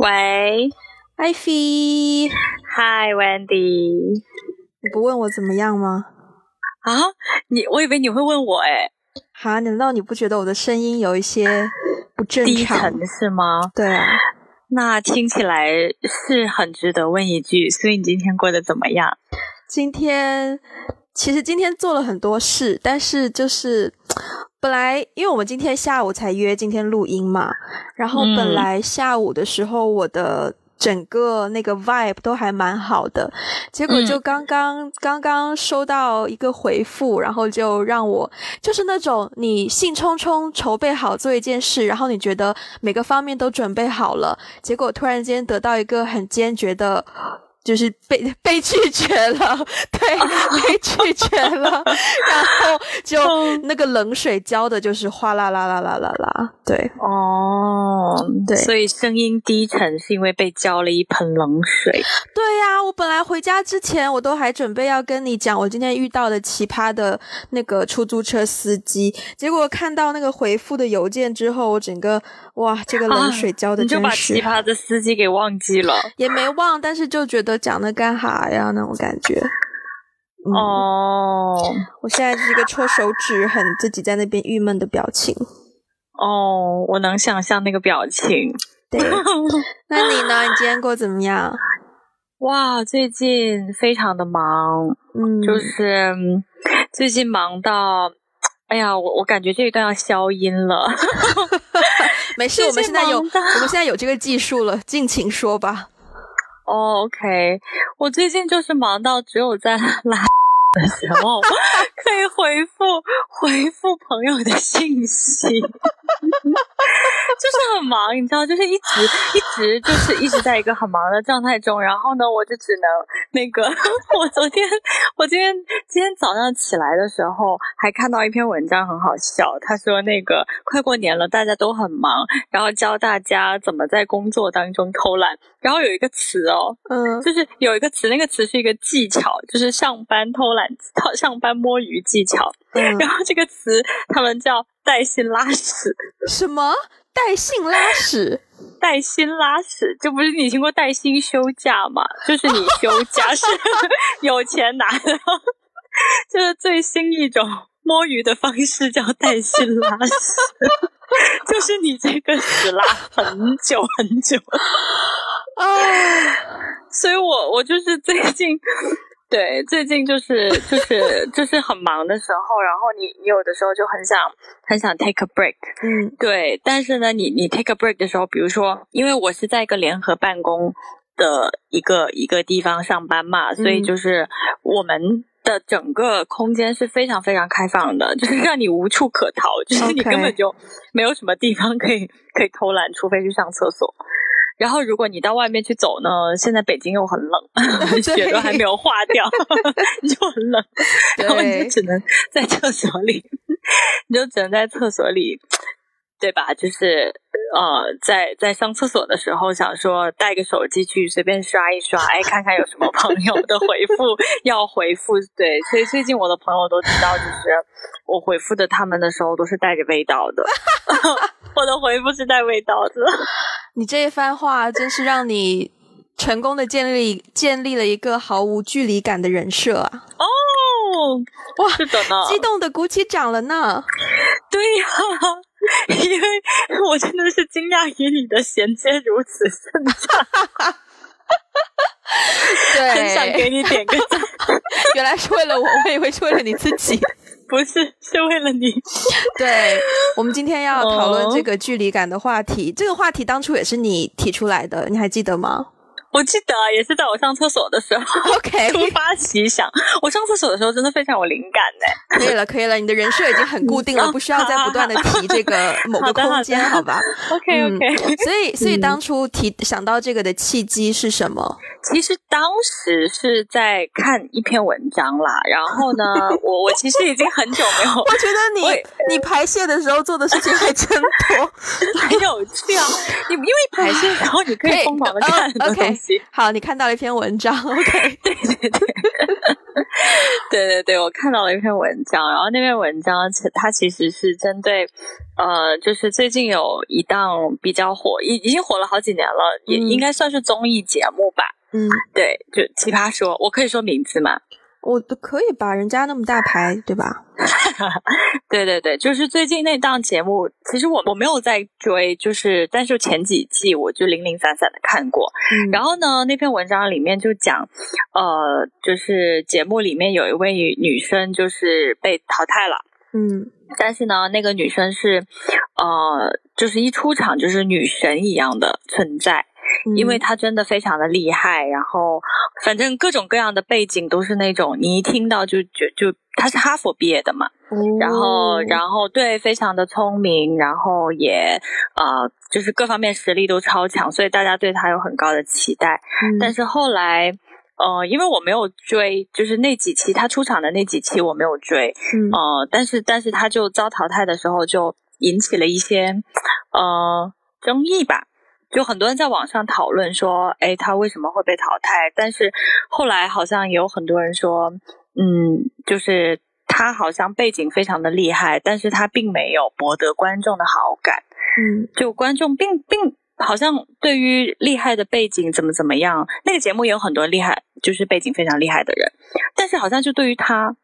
喂，艾菲，嗨，Wendy，你不问我怎么样吗？啊，你我以为你会问我哎，哈，难道你不觉得我的声音有一些不正低常？沉是吗？对啊，那听起来是很值得问一句，所以你今天过得怎么样？今天其实今天做了很多事，但是就是本来因为我们今天下午才约今天录音嘛，然后嗯本来下午的时候我的。整个那个 vibe 都还蛮好的，结果就嗯刚刚、刚刚收到一个回复，然后就让我就是那种你兴冲冲筹备好做一件事，然后你觉得每个方面都准备好了，结果突然间得到一个很坚决的，就是被 被拒绝了，对，被拒绝了，然后就那个冷水浇的就是哗啦啦啦啦啦啦，对哦，对所以声音低沉是因为被浇了一盆冷水。对呀、我本来回家之前我都还准备要跟你讲我今天遇到的奇葩的那个出租车司机，结果看到那个回复的邮件之后，我整个哇，这个冷水浇的啊你就把奇葩的司机给忘记了。也没忘，但是就觉得讲的干哈呀那种感觉。嗯，哦我现在是一个戳手指，很自己在那边郁闷的表情。哦，我能想象那个表情。对，那你呢？你今天过得怎么样？哇，最近非常的忙，嗯，就是嗯最近忙到，哎呀，我我感觉这一段要消音了。没事，我们现在有，我们现在有这个技术了，尽情说吧。哦，OK，我最近就是忙到只有在拉的时候 可以回复回复朋友的信息，就是很忙，你知道，就是一直 一直就是一直在一个很忙的状态中，然后呢，我就只能那个，我昨天我今天今天早上起来的时候还看到一篇文章很好笑，他说那个快过年了，大家都很忙，然后教大家怎么在工作当中偷懒，然后有一个词哦，嗯，就是有一个词，那个词是一个技巧，就是上班偷懒、偷 上班摸鱼技巧。嗯然后这个词他们叫带薪拉屎，什么带薪拉屎？带薪拉屎，这不是你听过带薪休假吗？就是你休假是 有钱拿的，就是最新一种摸鱼的方式叫带薪拉屎。就是你这个屎拉很久很久，啊，所以我我就是最近，对，最近就是就是就是很忙的时候，然后你你有的时候就很想很想 take a break，嗯对，但是呢，你你 take a break 的时候，比如说，因为我是在一个联合办公的一个一个地方上班嘛，所以嗯就是我们。的整个空间是非常非常开放的，就是让你无处可逃，就是你根本就没有什么地方可以可以偷懒，除非去上厕所。然后，如果你到外面去走呢，现在北京又很冷，雪都还没有化掉，就很冷，然后你就只能在厕所里，你就只能在厕所里，对吧？就是呃，在在上厕所的时候，想说带个手机去随便刷一刷，哎，看看有什么朋友的回复要回复。对，所以最近我的朋友都知道，就是我回复的他们的时候都是带着味道的，我的回复是带味道的。你这一番话真是让你成功的建立建立了一个毫无距离感的人设啊！哦，哇是的呢，激动的鼓起掌了呢。对呀、因为我真的是惊讶于你的衔接如此顺畅，对，很想给你点个赞。原来是为了我，我以为是为了你自己。不是，是为了你。对，我们今天要讨论哦这个距离感的话题。这个话题当初也是你提出来的，你还记得吗我记得也是在我上厕所的时候？OK，突发奇想。我上厕所的时候真的非常有灵感呢。可以了，可以了，你的人设已经很固定了，不需要再不断的提这个某个空间，好吧？OK 嗯 OK，、所以，所以嗯当初提想到这个的契机是什么？其实当时是在看一篇文章啦，然后呢，我我其实已经很久没有我觉得你你排泄的时候做的事情还真多。很有趣啊！你因为排泄然后，你可以疯狂的看很多东西。好，你看到了一篇文章，OK？对对对，对对对，我看到了一篇文章，然后那篇文章其它其实是针对，呃，就是最近有一档比较火，已已经火了好几年了，也应该算是综艺节目吧。嗯，对，就奇葩说，我可以说名字吗？我都可以吧，人家那么大牌，对吧？对对对，就是最近那档节目，其实我我没有在追，就是但是前几季我就零零散散的看过。然后呢，那篇文章里面就讲，呃，就是节目里面有一位女生就是被淘汰了，嗯，但是呢，那个女生是，呃，就是一出场就是女神一样的存在。因为他真的非常的厉害，然后反正各种各样的背景都是那种你一听到就就就他是哈佛毕业的嘛，然后然后对非常的聪明，然后也呃就是各方面实力都超强，所以大家对他有很高的期待。但是后来呃因为我没有追，就是那几期他出场的那几期我没有追，呃但是但是他就遭淘汰的时候就引起了一些呃争议吧。就很多人在网上讨论说，哎，他为什么会被淘汰？但是后来好像也有很多人说，嗯，就是他好像背景非常的厉害，但是他并没有博得观众的好感。嗯，就观众并并好像对于厉害的背景怎么怎么样，那个节目也有很多厉害，就是背景非常厉害的人，但是好像就对于他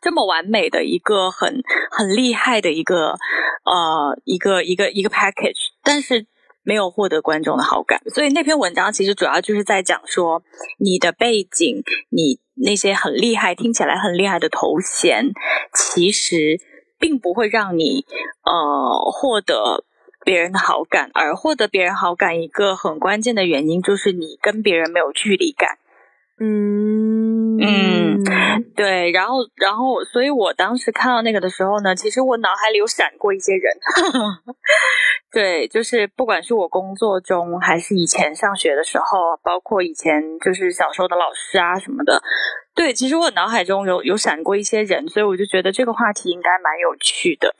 这么完美的一个很很厉害的一个呃一个一个一个 package，但是。没有获得观众的好感，所以那篇文章其实主要就是在讲说，你的背景，你那些很厉害、听起来很厉害的头衔，其实并不会让你呃获得别人的好感，而获得别人好感一个很关键的原因就是你跟别人没有距离感。嗯。嗯，对，然后然后，所以我当时看到那个的时候呢，其实我脑海里有闪过一些人。对，就是不管是我工作中，还是以前上学的时候，包括以前就是小时候的老师啊什么的，对，其实我脑海中有有闪过一些人，所以我就觉得这个话题应该蛮有趣的，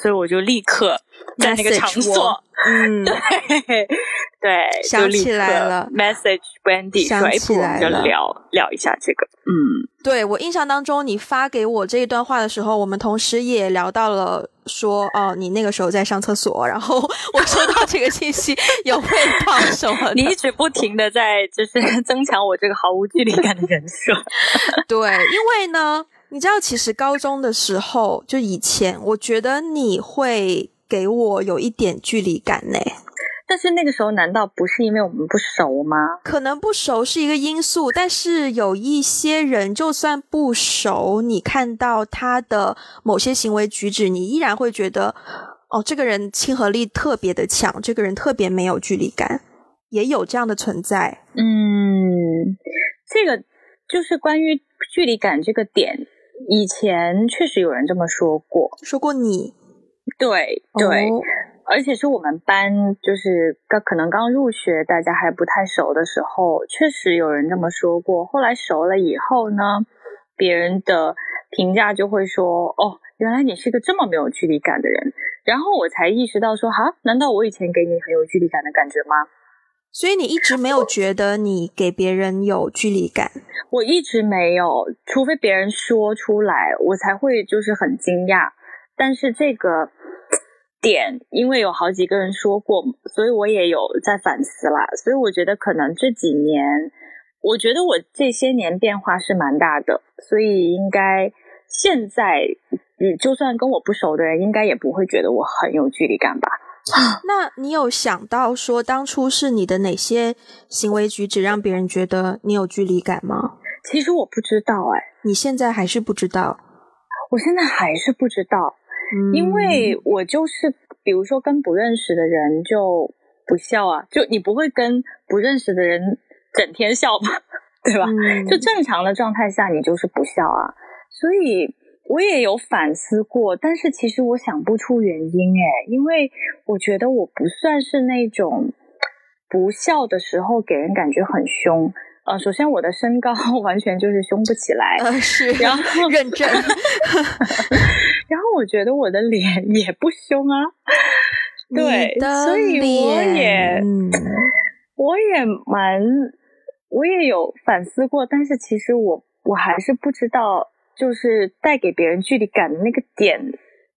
所以我就立刻在那个场所，嗯，对对，想起来了，message Wendy 说，哎，我们就聊聊一下这个，嗯，对我印象当中，你发给我这一段话的时候，我们同时也聊到了。说哦，你那个时候在上厕所，然后 我收到这个信息有味道什么？你一直不停的在就是 增强我这个毫无距离感的人设。对，因为呢，你知道，其实高中的时候就以前，我觉得你会给我有一点距离感呢。但是那个时候难道不是因为我们不熟吗？可能不熟是一个因素，但是有一些人就算不熟，你看到他的某些行为举止，你依然会觉得，哦，这个人亲和力特别的强，这个人特别没有距离感，也有这样的存在。嗯，这个就是关于距离感这个点，以前确实有人这么说过，说过你，对对。而且是我们班，就是刚可能刚入学，大家还不太熟的时候，确实有人这么说过。后来熟了以后呢，别人的评价就会说：“哦，原来你是个这么没有距离感的人。”然后我才意识到说：“哈，难道我以前给你很有距离感的感觉吗？”所以你一直没有觉得你给别人有距离感？我一直没有，除非别人说出来，我才会就是很惊讶。但是这个。点，因为有好几个人说过，所以我也有在反思啦。所以我觉得可能这几年，我觉得我这些年变化是蛮大的，所以应该现在，嗯，就算跟我不熟的人，应该也不会觉得我很有距离感吧。那你有想到说，当初是你的哪些行为举止让别人觉得你有距离感吗？其实我不知道，哎，你现在还是不知道？我现在还是不知道。因为我就是，比如说跟不认识的人就不笑啊，就你不会跟不认识的人整天笑吧，对吧？就正常的状态下你就是不笑啊。所以我也有反思过，但是其实我想不出原因诶，因为我觉得我不算是那种不笑的时候给人感觉很凶。呃，首先我的身高 完全就是凶不起来，呃是，然后认真，然后我觉得我的脸 也不凶啊，对，所以我也，我也蛮，我也有反思过，但是其实我我还是不知道，就是带给别人距离感的那个点。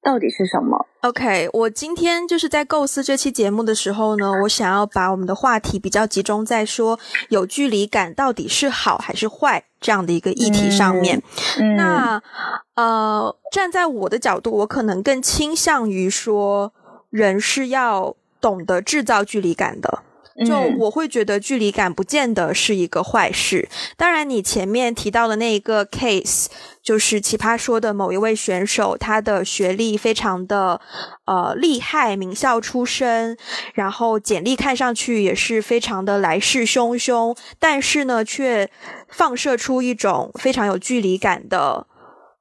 到底是什么？OK，我今天就是在构思这期节目的时候呢，我想要把我们的话题比较集中在说有距离感到底是好还是坏这样的一个议题上面。那呃，站在我的角度，我可能更倾向于说，人是要懂得制造距离感的。就我会觉得距离感不见得是一个坏事。当然，你前面提到的那一个 case，就是奇葩说的某一位选手，他的学历非常的呃厉害，名校出身，然后简历看上去也是非常的来势汹汹，但是呢，却放射出一种非常有距离感的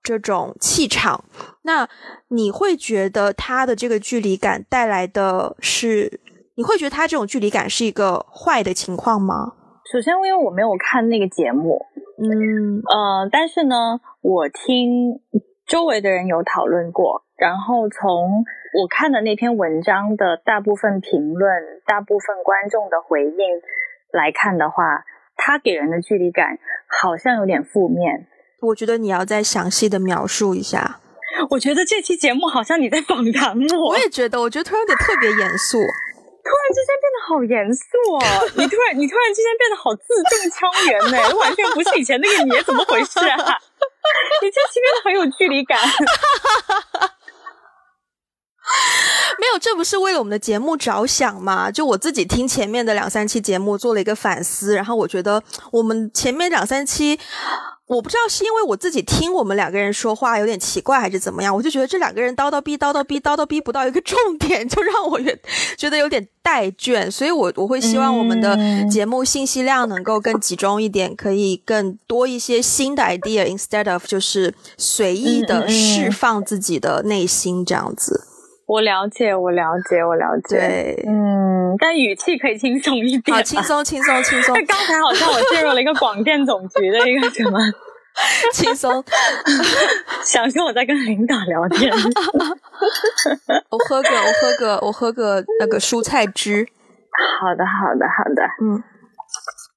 这种气场。那你会觉得他的这个距离感带来的是？你会觉得他这种距离感是一个坏的情况吗？首先，因为我没有看那个节目，嗯呃，但是呢，我听周围的人有讨论过，然后从我看的那篇文章的大部分评论、大部分观众的回应来看的话，他给人的距离感好像有点负面。我觉得你要再详细的描述一下。我觉得这期节目好像你在访谈我。我也觉得，我觉得突然有点特别严肃。突然之间变得好严肃哦！你突然，你突然之间变得好字正腔圆呢，完全不是以前那个你，怎么回事啊？你这期变得很有距离感。没有，这不是为了我们的节目着想吗？就我自己听前面的两三期节目做了一个反思，然后我觉得我们前面两三期。我不知道是因为我自己听我们两个人说话有点奇怪，还是怎么样，我就觉得这两个人叨叨逼叨叨逼叨叨逼不到一个重点，就让我觉得有点带倦，所以我我会希望我们的节目信息量能够更集中一点，可以更多一些新的 idea，instead of 就是随意的释放自己的内心这样子。我了解，我了解，我了解。对，嗯，但语气可以轻松一点。好，轻松，轻松，轻松。刚才好像我进入了一个广电总局的一个什么，轻松，想说我在跟领导聊天。我喝个，我喝个，我喝个那个蔬菜汁。好的，好的，好的。嗯，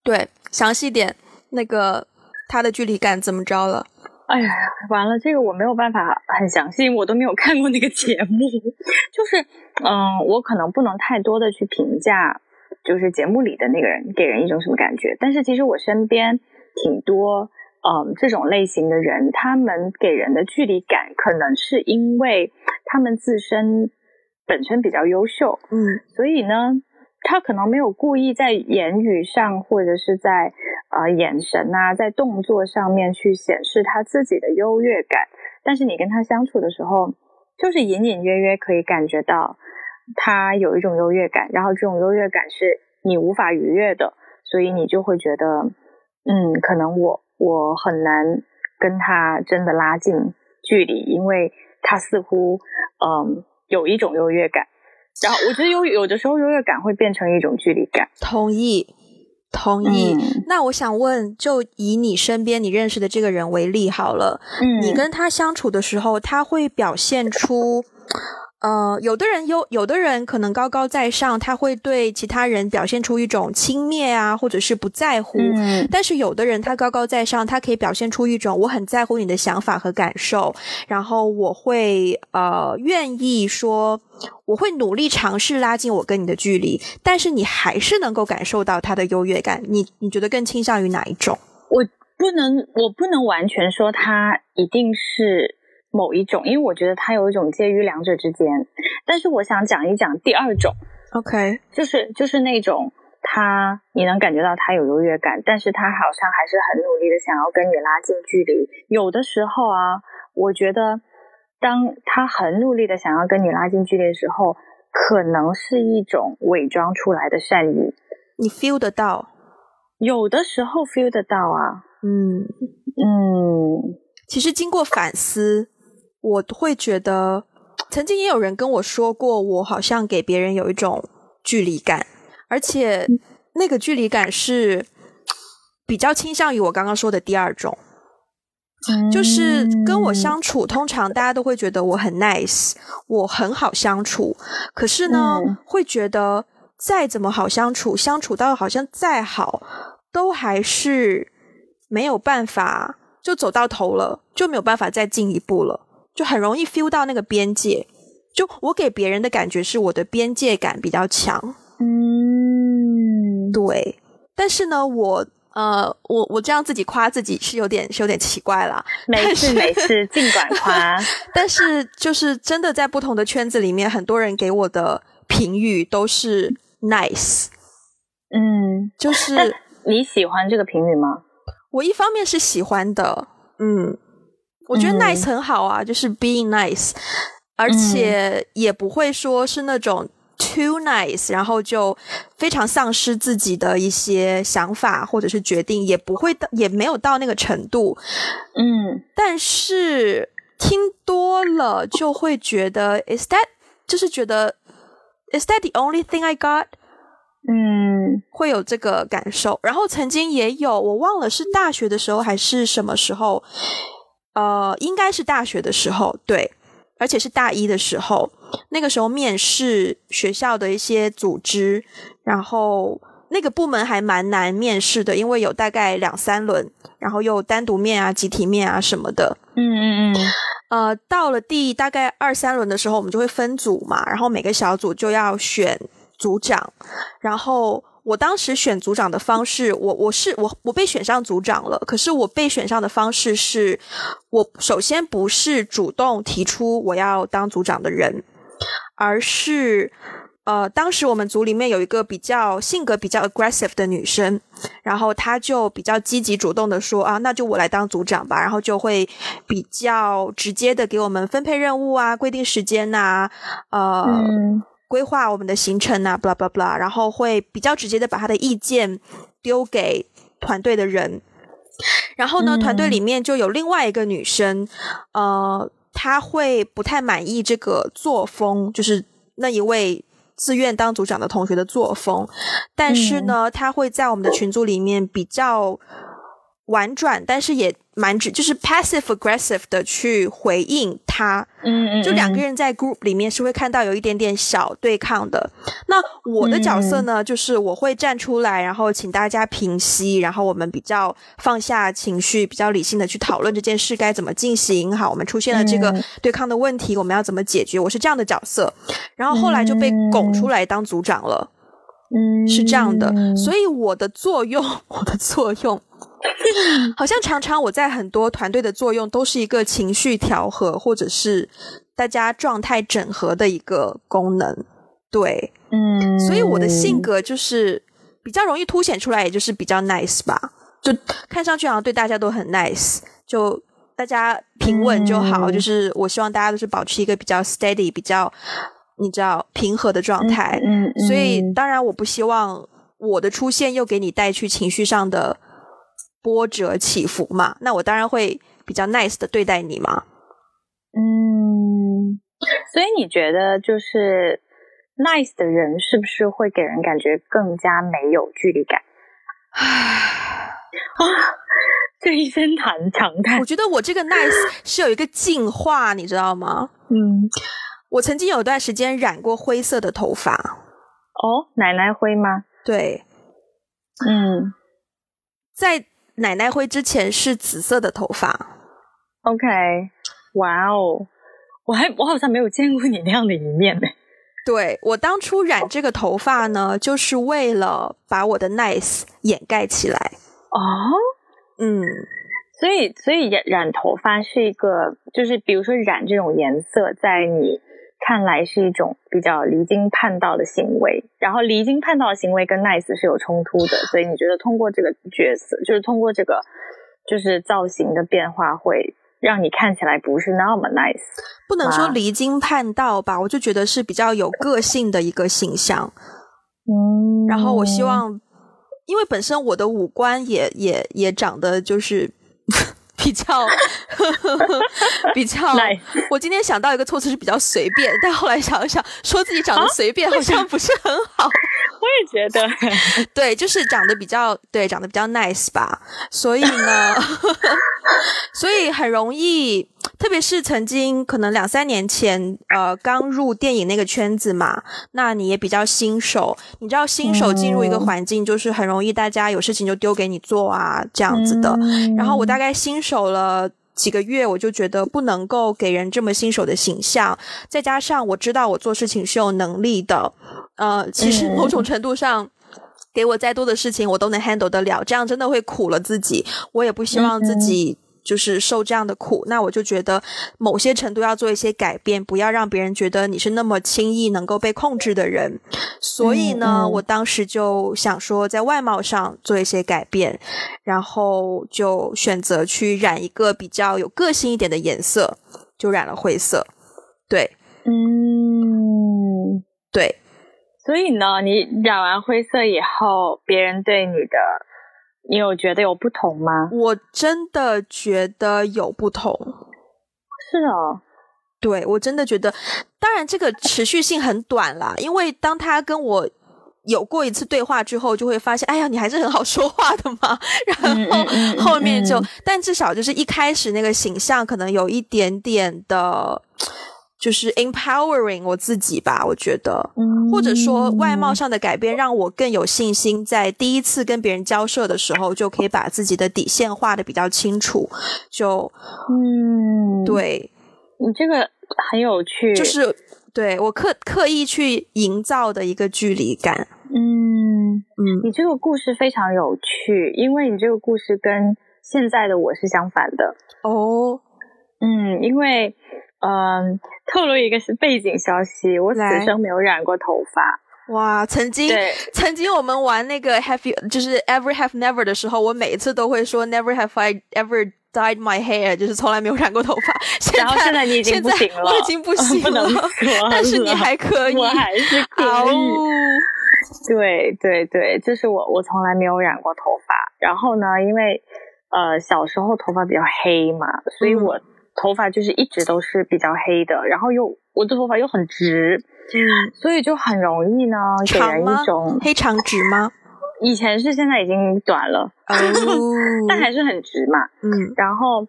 对，详细点，那个他的距离感怎么着了？哎呀，完了，这个我没有办法很详细，我都没有看过那个节目。就是，嗯，我可能不能太多的去评价，就是节目里的那个人给人一种什么感觉。但是其实我身边挺多，嗯，这种类型的人，他们给人的距离感，可能是因为他们自身本身比较优秀，嗯，所以呢。他可能没有故意在言语上，或者是在呃眼神啊，在动作上面去显示他自己的优越感，但是你跟他相处的时候，就是隐隐约约可以感觉到他有一种优越感，然后这种优越感是你无法逾越的，所以你就会觉得，嗯，可能我我很难跟他真的拉近距离，因为他似乎嗯有一种优越感。然后我觉得有有的时候优越感会变成一种距离感。同意，同意。那我想问，就以你身边你认识的这个人为例好了。嗯，你跟他相处的时候，他会表现出。呃，有的人有，有的人可能高高在上，他会对其他人表现出一种轻蔑啊，或者是不在乎。嗯。但是有的人他高高在上，他可以表现出一种我很在乎你的想法和感受，然后我会呃愿意说，我会努力尝试拉近我跟你的距离，但是你还是能够感受到他的优越感。你你觉得更倾向于哪一种？我不能，我不能完全说他一定是。某一种，因为我觉得它有一种介于两者之间，但是我想讲一讲第二种，OK，就是就是那种他你能感觉到他有优越感，但是他好像还是很努力的想要跟你拉近距离。有的时候啊，我觉得当他很努力的想要跟你拉近距离的时候，可能是一种伪装出来的善意，你 feel 得到？有的时候 feel 得到啊，嗯嗯，其实经过反思。我会觉得，曾经也有人跟我说过，我好像给别人有一种距离感，而且那个距离感是比较倾向于我刚刚说的第二种。就是跟我相处，通常大家都会觉得我很 nice，我很好相处。可是呢，会觉得再怎么好相处，相处到好像再好，都还是没有办法，就走到头了，就没有办法再进一步了，就很容易 feel 到那个边界。就我给别人的感觉是我的边界感比较强。嗯，对。但是呢，我。呃，我我这样自己夸自己是有点是有点奇怪啦。没事没事，尽管夸。但是就是真的在不同的圈子里面，很多人给我的评语都是 nice。嗯，就是你喜欢这个评语吗？我一方面是喜欢的，嗯，我觉得 nice 很好啊，就是 being nice，而且也不会说是那种。Too nice，然后就非常丧失自己的一些想法或者是决定，也不会到，也没有到那个程度。嗯，但是听多了就会觉得，Is that 就是觉得，Is that the only thing I got？嗯，会有这个感受。然后曾经也有，我忘了是大学的时候还是什么时候，呃，应该是大学的时候，对。而且是大一的时候，那个时候面试学校的一些组织，然后那个部门还蛮难面试的，因为有大概两三轮，然后又单独面啊、集体面啊什么的。嗯嗯嗯。呃，到了第大概二三轮的时候，我们就会分组嘛，然后每个小组就要选组长，然后。我当时选组长的方式，我我是我我被选上组长了，可是我被选上的方式是，我首先不是主动提出我要当组长的人，而是呃，当时我们组里面有一个比较性格比较 aggressive 的女生，然后她就比较积极主动的说啊，那就我来当组长吧，然后就会比较直接的给我们分配任务啊，规定时间呐，呃。规划我们的行程啊，blah blah blah，然后会比较直接的把他的意见丢给团队的人。然后呢，团队里面就有另外一个女生，呃，她会不太满意这个作风，就是那一位自愿当组长的同学的作风。但是呢，她会在我们的群组里面比较婉转，但是也。蛮直，就是 passive aggressive 的去回应他，嗯嗯，就两个人在 group 里面是会看到有一点点小对抗的。那我的角色呢，就是我会站出来，然后请大家平息，然后我们比较放下情绪，比较理性的去讨论这件事该怎么进行。好，我们出现了这个对抗的问题，我们要怎么解决？我是这样的角色，然后后来就被拱出来当组长了，嗯，是这样的。所以我的作用，我的作用。好像常常我在很多团队的作用都是一个情绪调和，或者是大家状态整合的一个功能。对，嗯，所以我的性格就是比较容易凸显出来，也就是比较 nice 吧。就看上去好像对大家都很 nice，就大家平稳就好。就是我希望大家都是保持一个比较 steady、比较你知道平和的状态。嗯，所以当然我不希望我的出现又给你带去情绪上的。波折起伏嘛，那我当然会比较 nice 的对待你嘛。嗯，所以你觉得就是 nice 的人是不是会给人感觉更加没有距离感？啊，这一声叹长叹。我觉得我这个 nice 是有一个进化，你知道吗？嗯，我曾经有段时间染过灰色的头发。哦，奶奶灰吗？对，嗯，在。奶奶灰之前是紫色的头发，OK，哇哦，我还我好像没有见过你那样的一面呢。对我当初染这个头发呢，就是为了把我的 nice 掩盖起来。哦，嗯，所以所以染染头发是一个，就是比如说染这种颜色，在你。看来是一种比较离经叛道的行为，然后离经叛道的行为跟 nice 是有冲突的，所以你觉得通过这个角色，就是通过这个，就是造型的变化，会让你看起来不是那么 nice？不能说离经叛道吧，我就觉得是比较有个性的一个形象。嗯，然后我希望，因为本身我的五官也也也长得就是。比较 比较，我今天想到一个措辞是比较随便，但后来想一想，说自己长得随便好像不是很好。也觉得，对，就是长得比较对，长得比较 nice 吧。所以呢，所以很容易，特别是曾经可能两三年前，呃，刚入电影那个圈子嘛，那你也比较新手，你知道新手进入一个环境，就是很容易大家有事情就丢给你做啊，这样子的。然后我大概新手了。几个月我就觉得不能够给人这么新手的形象，再加上我知道我做事情是有能力的，呃，其实某种程度上，给我再多的事情我都能 handle 得了，这样真的会苦了自己，我也不希望自己。就是受这样的苦，那我就觉得某些程度要做一些改变，不要让别人觉得你是那么轻易能够被控制的人。所以呢，我当时就想说，在外貌上做一些改变，然后就选择去染一个比较有个性一点的颜色，就染了灰色。对，嗯，对。所以呢，你染完灰色以后，别人对你的。你有觉得有不同吗？我真的觉得有不同。是哦，对我真的觉得，当然这个持续性很短啦，因为当他跟我有过一次对话之后，就会发现，哎呀，你还是很好说话的嘛。然后后面就，但至少就是一开始那个形象可能有一点点的。就是 empowering 我自己吧，我觉得，或者说外貌上的改变让我更有信心，在第一次跟别人交涉的时候，就可以把自己的底线画的比较清楚。就，嗯，对，你这个很有趣，就是对我刻刻意去营造的一个距离感。嗯嗯，你这个故事非常有趣，因为你这个故事跟现在的我是相反的。哦，嗯，因为。嗯，透露一个是背景消息，我此生没有染过头发。哇，曾经，曾经我们玩那个 Have you 就是 Ever Have Never 的时候，我每一次都会说 Never have I ever dyed my hair，就是从来没有染过头发。然后现在你已经不行了，我已经不行了，但是你还可以，我还是可以。对对对，就是我，我从来没有染过头发。然后呢，因为呃小时候头发比较黑嘛，所以我。头发就是一直都是比较黑的，然后又我的头发又很直，嗯，所以就很容易呢给人一种黑长直吗？以前是，现在已经短了，哦，但还是很直嘛，嗯，然后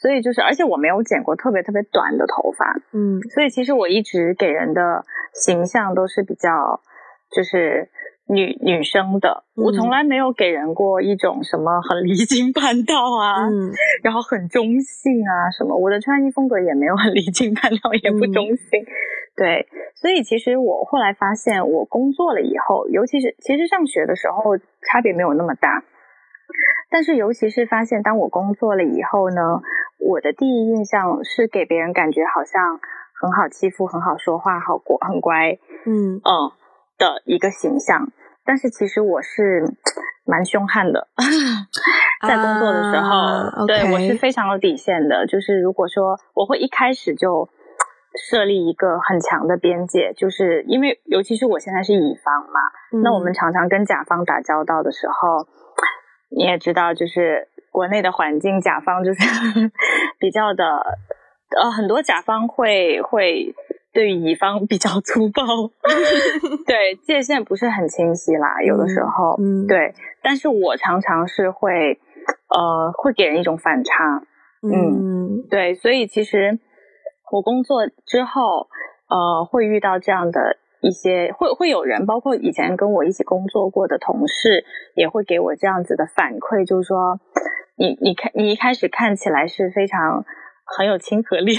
所以就是，而且我没有剪过特别特别短的头发，嗯，所以其实我一直给人的形象都是比较就是。女女生的，我从来没有给人过一种什么很离经叛道啊，嗯，然后很中性啊什么，我的穿衣风格也没有很离经叛道，也不中性，对，所以其实我后来发现，我工作了以后，尤其是其实上学的时候差别没有那么大，但是尤其是发现当我工作了以后呢，我的第一印象是给别人感觉好像很好欺负，很好说话，好过很乖，嗯。嗯的一个形象。但是其实我是蛮凶悍的，在工作的时候，对我是非常有底线的。就是如果说我会一开始就设立一个很强的边界，就是因为尤其是我现在是乙方嘛，那我们常常跟甲方打交道的时候，你也知道，就是国内的环境，甲方就是 比较的，呃，很多甲方会会。对乙方比较粗暴，对界限不是很清晰啦，有的时候，嗯，对，但是我常常是会，呃，会给人一种反差，嗯，对，所以其实我工作之后，呃，会遇到这样的一些，会会有人，包括以前跟我一起工作过的同事，也会给我这样子的反馈，就是说，你你看，你一开始看起来是非常。很有亲和力，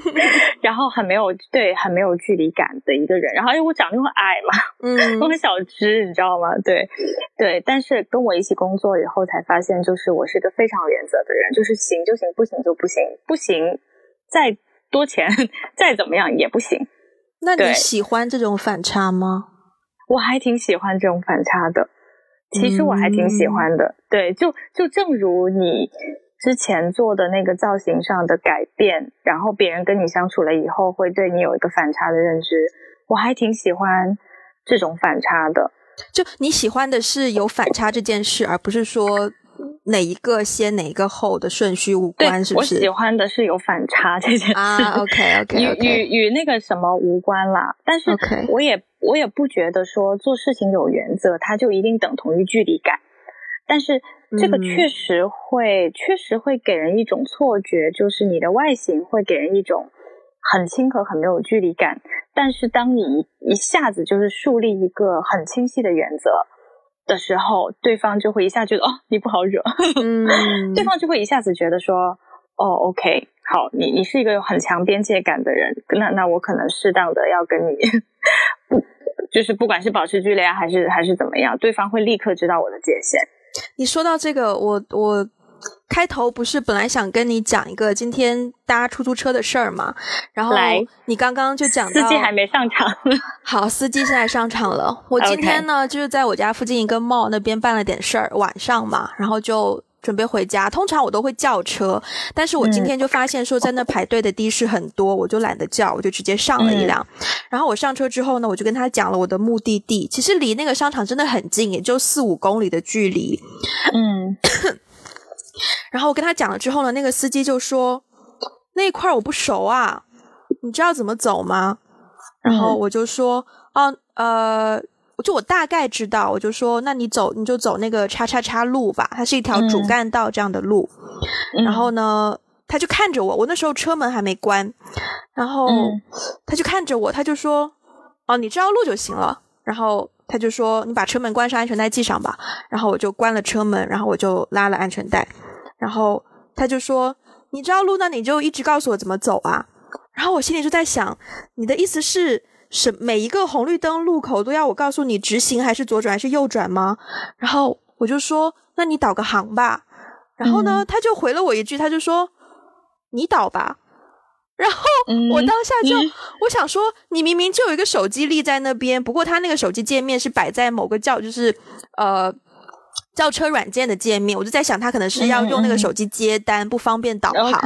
然后很没有对，很没有距离感的一个人。然后因为我长得又矮嘛，嗯，我很小只，你知道吗？对，对。但是跟我一起工作以后，才发现就是我是个非常有原则的人，就是行就行，不行就不行，不行再多钱再怎么样也不行。那你喜欢这种反差吗？我还挺喜欢这种反差的，其实我还挺喜欢的。对，就就正如你。之前做的那个造型上的改变，然后别人跟你相处了以后，会对你有一个反差的认知。我还挺喜欢这种反差的。就你喜欢的是有反差这件事，而不是说哪一个先哪一个后的顺序无关，是不是？我喜欢的是有反差这件事。啊，OK OK，与与与那个什么无关啦。但是我也我也不觉得说做事情有原则，它就一定等同于距离感。但是这个确实会，确实会给人一种错觉，就是你的外形会给人一种很亲和、很没有距离感。但是当你一下子就是树立一个很清晰的原则的时候，对方就会一下觉得哦，你不好惹，嗯，对方就会一下子觉得说，哦，OK，好，你你是一个有很强边界感的人，那那我可能适当的要跟你不，就是不管是保持距离啊，还是还是怎么样，对方会立刻知道我的界限。你说到这个，我我开头不是本来想跟你讲一个今天搭出租车的事儿嘛，然后你刚刚就讲到司机还没上场，好，司机现在上场了。我今天呢就是在我家附近一个 mall 那边办了点事儿，晚上嘛，然后就准备回家。通常我都会叫车，但是我今天就发现说在那排队的的士很多，我就懒得叫，我就直接上了一辆。然后我上车之后呢，我就跟他讲了我的目的地，其实离那个商场真的很近，也就四五公里的距离。嗯，然后我跟他讲了之后呢，那个司机就说那一块儿我不熟啊，你知道怎么走吗？然后我就说，哦，呃，就我大概知道，我就说，那你走你就走那个叉叉叉路吧，它是一条主干道这样的路。然后呢，他就看着我，我那时候车门还没关，然后他就看着我，他就说，哦，你知道路就行了。然后他就说，你把车门关上，安全带系上吧。然后我就关了车门，然后我就拉了安全带。然后他就说：“你知道路，那你就一直告诉我怎么走啊。”然后我心里就在想，你的意思是，什每一个红绿灯路口都要我告诉你直行还是左转还是右转吗？然后我就说：“那你导个航吧。”然后呢，他就回了我一句，他就说：“你导吧。”然后我当下就我想说，你明明就有一个手机立在那边，不过他那个手机界面是摆在某个叫就是呃。叫车软件的界面，我就在想，他可能是要用那个手机接单，不方便导航。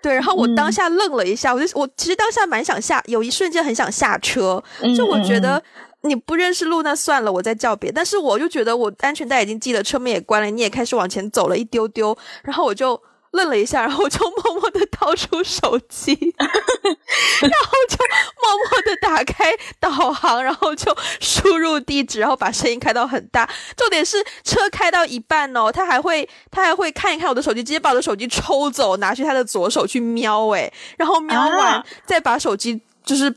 对，然后我当下愣了一下，我就我其实当下蛮想下，有一瞬间很想下车，就我觉得你不认识路，那算了，我再叫别。但是我就觉得我安全带已经系了，车门也关了，你也开始往前走了一丢丢，然后我就。愣了一下，然后我就默默的掏出手机，然后就默默的打开导航，然后就输入地址，然后把声音开到很大。重点是车开到一半哦，他还会他还会看一看我的手机，直接把我的手机抽走，拿去他的左手去瞄，诶，然后瞄完再把手机就是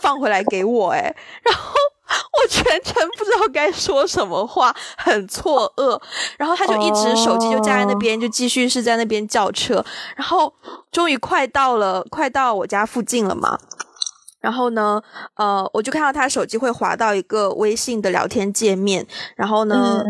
放回来给我，诶，然后。我全程不知道该说什么话，很错愕。然后他就一直手机就架在那边，就继续是在那边叫车。然后终于快到了，快到我家附近了嘛。然后呢，呃，我就看到他手机会滑到一个微信的聊天界面。然后呢。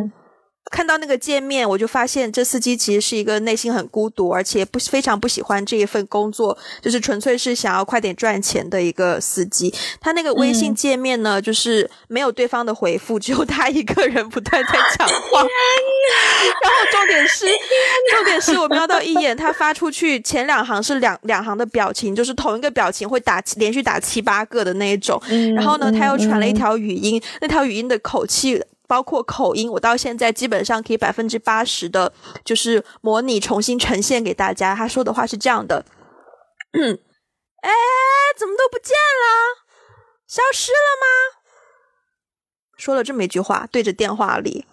看到那个界面，我就发现这司机其实是一个内心很孤独，而且不非常不喜欢这一份工作，就是纯粹是想要快点赚钱的一个司机。他那个微信界面呢，就是没有对方的回复，只有他一个人不断在讲话。然后重点是，重点是我瞄到一眼，他发出去前两行是两两行的表情，就是同一个表情会打连续打七八个的那一种。然后呢，他又传了一条语音，那条语音的口气。包括口音，我到现在基本上可以百分之八十的，就是模拟重新呈现给大家。他说的话是这样的：“哎，怎么都不见了？消失了吗？”说了这么一句话，对着电话里。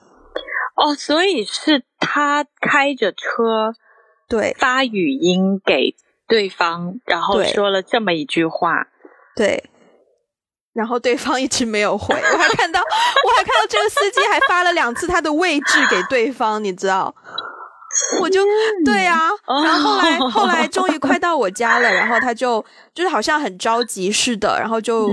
哦，所以是他开着车，对，发语音给对方，然后说了这么一句话，对。然后对方一直没有回，我还看到，我还看到这个司机还发了两次他的位置给对方，你知道。我就对啊，然后后来后来终于快到我家了，然后他就就是好像很着急似的，然后就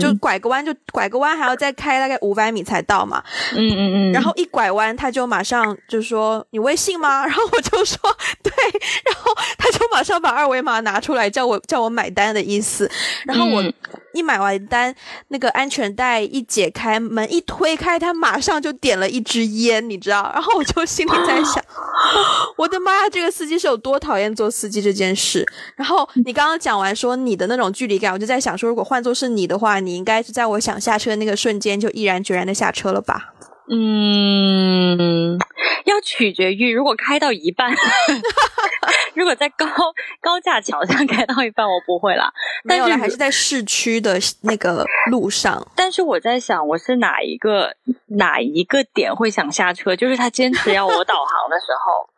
就拐个弯，就拐个弯还要再开大概五百米才到嘛。嗯嗯嗯。然后一拐弯，他就马上就说：“你微信吗？”然后我就说：“对。”然后他就马上把二维码拿出来，叫我叫我买单的意思。然后我一买完单，那个安全带一解开，门一推开，他马上就点了一支烟，你知道？然后我就心里在想。我的妈呀，这个司机是有多讨厌做司机这件事？然后你刚刚讲完说你的那种距离感，我就在想说，如果换作是你的话，你应该是在我想下车的那个瞬间就毅然决然的下车了吧？嗯，要取决于如果开到一半，如果在高高架桥上开到一半，我不会啦。但是，还是在市区的那个路上。但是我在想，我是哪一个哪一个点会想下车？就是他坚持要我导航的时候。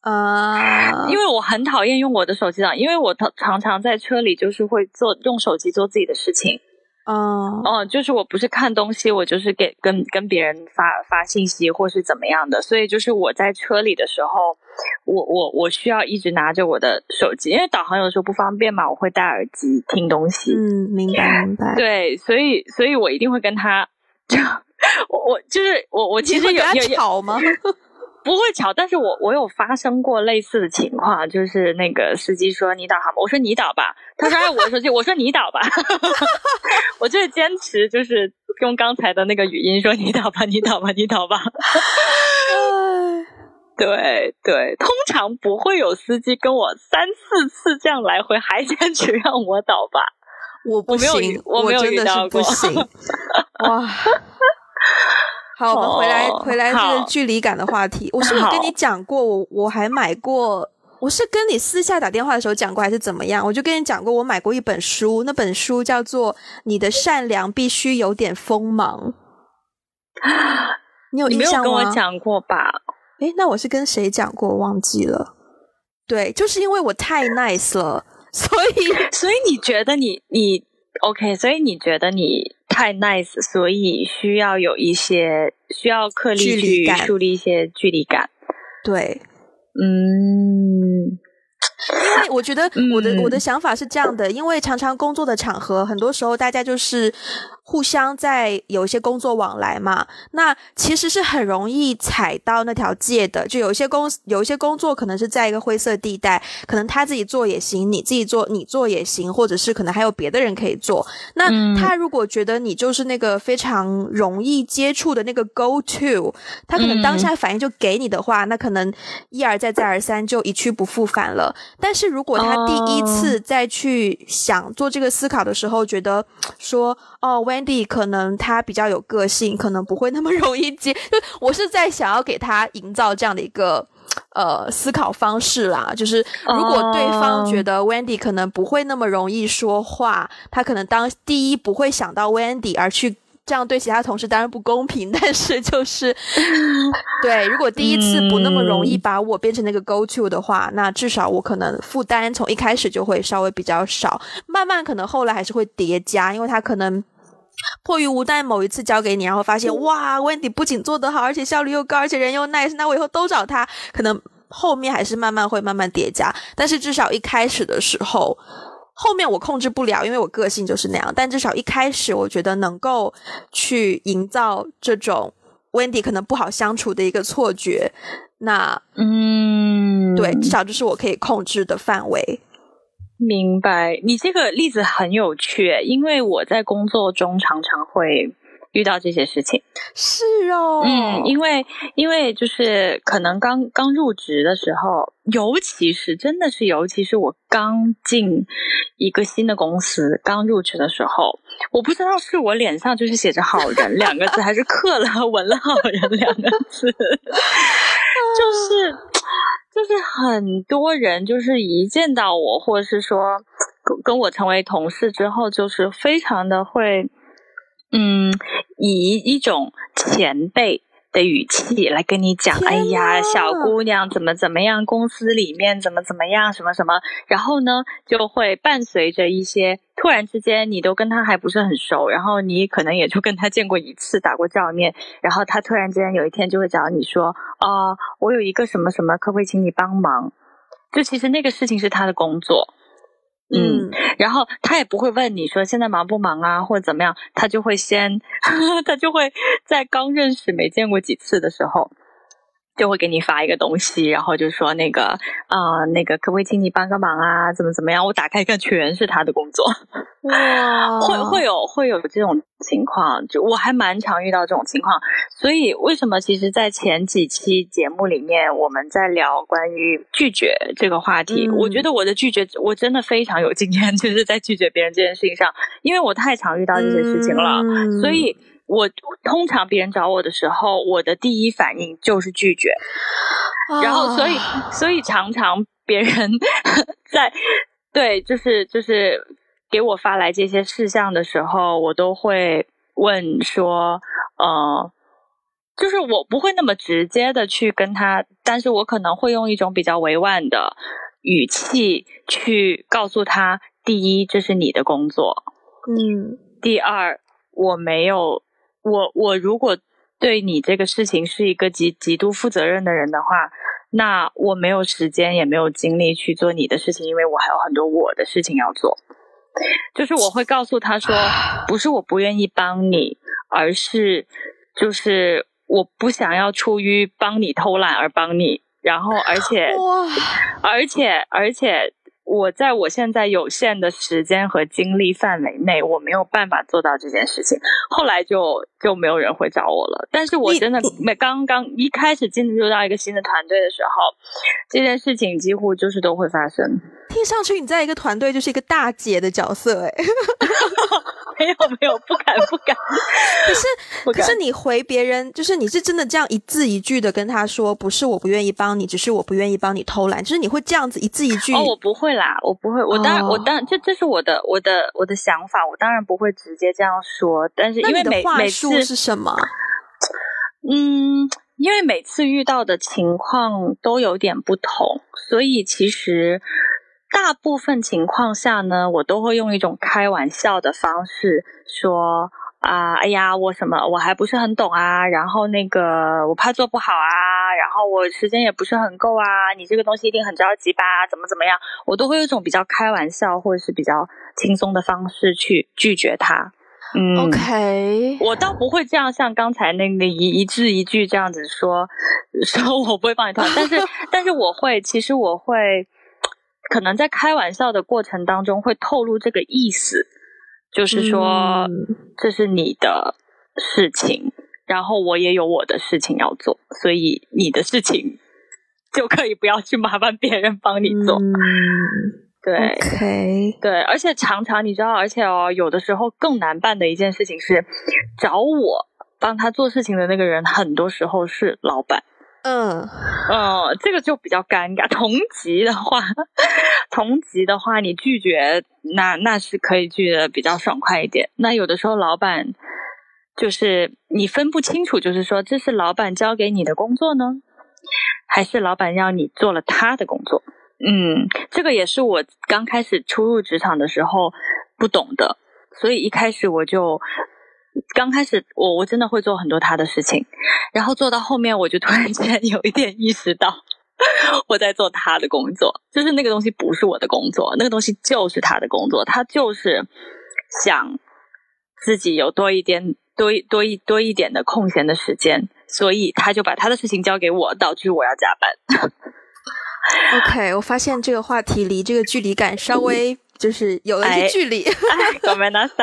啊，因为我很讨厌用我的手机的，因为我常常常在车里就是会做用手机做自己的事情。哦，哦，就是我不是看东西，我就是给跟跟别人发发信息或是怎么样的，所以就是我在车里的时候，我我我需要一直拿着我的手机，因为导航有时候不方便嘛，我会戴耳机听东西。嗯，明白明白。对，所以所以我一定会跟他，就我我就是我我其实有有吵吗？不会巧，但是我我有发生过类似的情况，就是那个司机说你导航吗？我说你导吧，他说哎我说就，我说你导吧，我就是坚持就是用刚才的那个语音说你导吧，你导吧，你导吧。对对，通常不会有司机跟我三四次这样来回还坚持让我导吧，我不行，我没有遇到过，哇。好，我们回来回来这个距离感的话题。我是不是跟你讲过，我我还买过，我是跟你私下打电话的时候讲过，还是怎么样？我就跟你讲过，我买过一本书，那本书叫做《你的善良必须有点锋芒》。你有印象吗？跟我讲过吧？诶，那我是跟谁讲过？忘记了。对，就是因为我太 nice 了，所以所以你觉得你你 OK？所以你觉得你？太 nice，所以需要有一些需要刻意去树立一些距离感。对，嗯，因为我觉得我的我的想法是这样的，因为常常工作的场合，很多时候大家就是。互相在有一些工作往来嘛，那其实是很容易踩到那条界的。就有一些工有一些工作可能是在一个灰色地带，可能他自己做也行，你自己做你做也行，或者是可能还有别的人可以做。那他如果觉得你就是那个非常容易接触的那个 go to，他可能当下反应就给你的话，那可能一而再再而三就一去不复返了。但是如果他第一次再去想做这个思考的时候，觉得说哦，when 可能他比较有个性，可能不会那么 容易接。就我是在想要给他营造这样的一个呃思考方式啦，就是如果对方觉得 Wendy 可能不会那么容易说话，他可能当第一不会想到 Wendy 而去这样对其他同事，当然不公平。但是就是 对，如果第一次不那么容易把我变成那个 go to 的话，那至少我可能负担从一开始就会稍微比较少，慢慢可能后来还是会叠加，因为他可能。迫于无奈，某一次交给你，然后发现哇，Wendy 不仅做得好，而且效率又高，而且人又 nice，那我以后都找他。可能后面还是慢慢会慢慢叠加，但是至少一开始的时候，后面我控制不了，因为我个性就是那样。但至少一开始，我觉得能够去营造这种 Wendy 可能不好相处的一个错觉。那嗯，对，至少就是我可以控制的范围。明白，你这个例子很有趣，因为我在工作中常常会遇到这些事情。是哦，嗯，因为因为就是可能刚刚入职的时候，尤其是真的是，尤其是我刚进一个新的公司，刚入职的时候，我不知道是我脸上就是写着“好人”两个字，还是刻了纹了“好人”两个字，就是。就是很多人，就是一见到我，或者是说跟跟我成为同事之后，就是非常的会，嗯，以一种前辈。的语气来跟你讲，哎呀，小姑娘怎么怎么样，公司里面怎么怎么样，什么什么，然后呢，就会伴随着一些突然之间，你都跟他还不是很熟，然后你可能也就跟他见过一次，打过照面，然后他突然之间有一天就会找你说，啊，我有一个什么什么，可不可以请你帮忙？就其实那个事情是他的工作。嗯，然后他也不会问你说现在忙不忙啊，或者怎么样，他就会先，他就会在刚认识没见过几次的时候。就会给你发一个东西，然后就说那个啊，那个可不可以请你帮个忙啊？怎么怎么样？我打开一看，全是他的工作。哇，会会有会有这种情况，就我还蛮常遇到这种情况。所以为什么其实，在前几期节目里面，我们在聊关于拒绝这个话题，我觉得我的拒绝我真的非常有经验，就是在拒绝别人这件事情上，因为我太常遇到这些事情了，所以。我通常别人找我的时候，我的第一反应就是拒绝，然后所以所以常常别人 在对就是就是给我发来这些事项的时候，我都会问说，呃，就是我不会那么直接的去跟他，但是我可能会用一种比较委婉的语气去告诉他：第一，这是你的工作，嗯，第二，我没有。我我如果对你这个事情是一个极极度负责任的人的话，那我没有时间也没有精力去做你的事情，因为我还有很多我的事情要做。就是我会告诉他说，不是我不愿意帮你，而是就是我不想要出于帮你偷懒而帮你，然后而且而且而且。我在我现在有限的时间和精力范围内，我没有办法做到这件事情。后来就就没有人会找我了。但是我真的没刚刚一开始进入到一个新的团队的时候，这件事情几乎就是都会发生。听上去你在一个团队就是一个大姐的角色，哎，没有没有，不敢不敢。可是 可是你回别人，就是你是真的这样一字一句的跟他说，不是我不愿意帮你，只是我不愿意帮你偷懒，就是你会这样子一字一句。哦，我不会啦，我不会，我当然我当然这这是我的我的我的想法，我当然不会直接这样说，但是因为每每次是什么？嗯，因为每次遇到的情况都有点不同，所以其实。大部分情况下呢，我都会用一种开玩笑的方式说啊，哎呀，我什么我还不是很懂啊，然后那个我怕做不好啊，然后我时间也不是很够啊，你这个东西一定很着急吧？怎么怎么样？我都会用一种比较开玩笑或者是比较轻松的方式去拒绝他。嗯，OK，我倒不会这样像刚才那个一一字一句这样子说，说我不会帮你谈，但是 但是我会，其实我会。可能在开玩笑的过程当中会透露这个意思，就是说这是你的事情，然后我也有我的事情要做，所以你的事情 就可以不要去麻烦别人帮你做。嗯对，对，而且常常你知道，而且哦，有的时候更难办的一件事情是找我帮他做事情的那个人，很多时候是老板。嗯，呃，这个就比较尴尬。同级的话，同级的话，你拒绝那那是可以拒的比较爽快一点。那有的时候老板就是你分不清楚，就是说这是老板交给你的工作呢，还是老板让你做了他的工作？嗯，这个也是我刚开始初入职场的时候不懂的，所以一开始我就。刚开始我我真的会做很多他的事情，然后做到后面我就突然间有一点意识到我在做他的工作，就是那个东西不是我的工作，那个东西就是他的工作，他就是想自己有多一点多一多一多一点的空闲的时间，所以他就把他的事情交给我，导致我要加班。OK，我发现这个话题离这个距离感稍微。就是有了一些距离，我们拿塞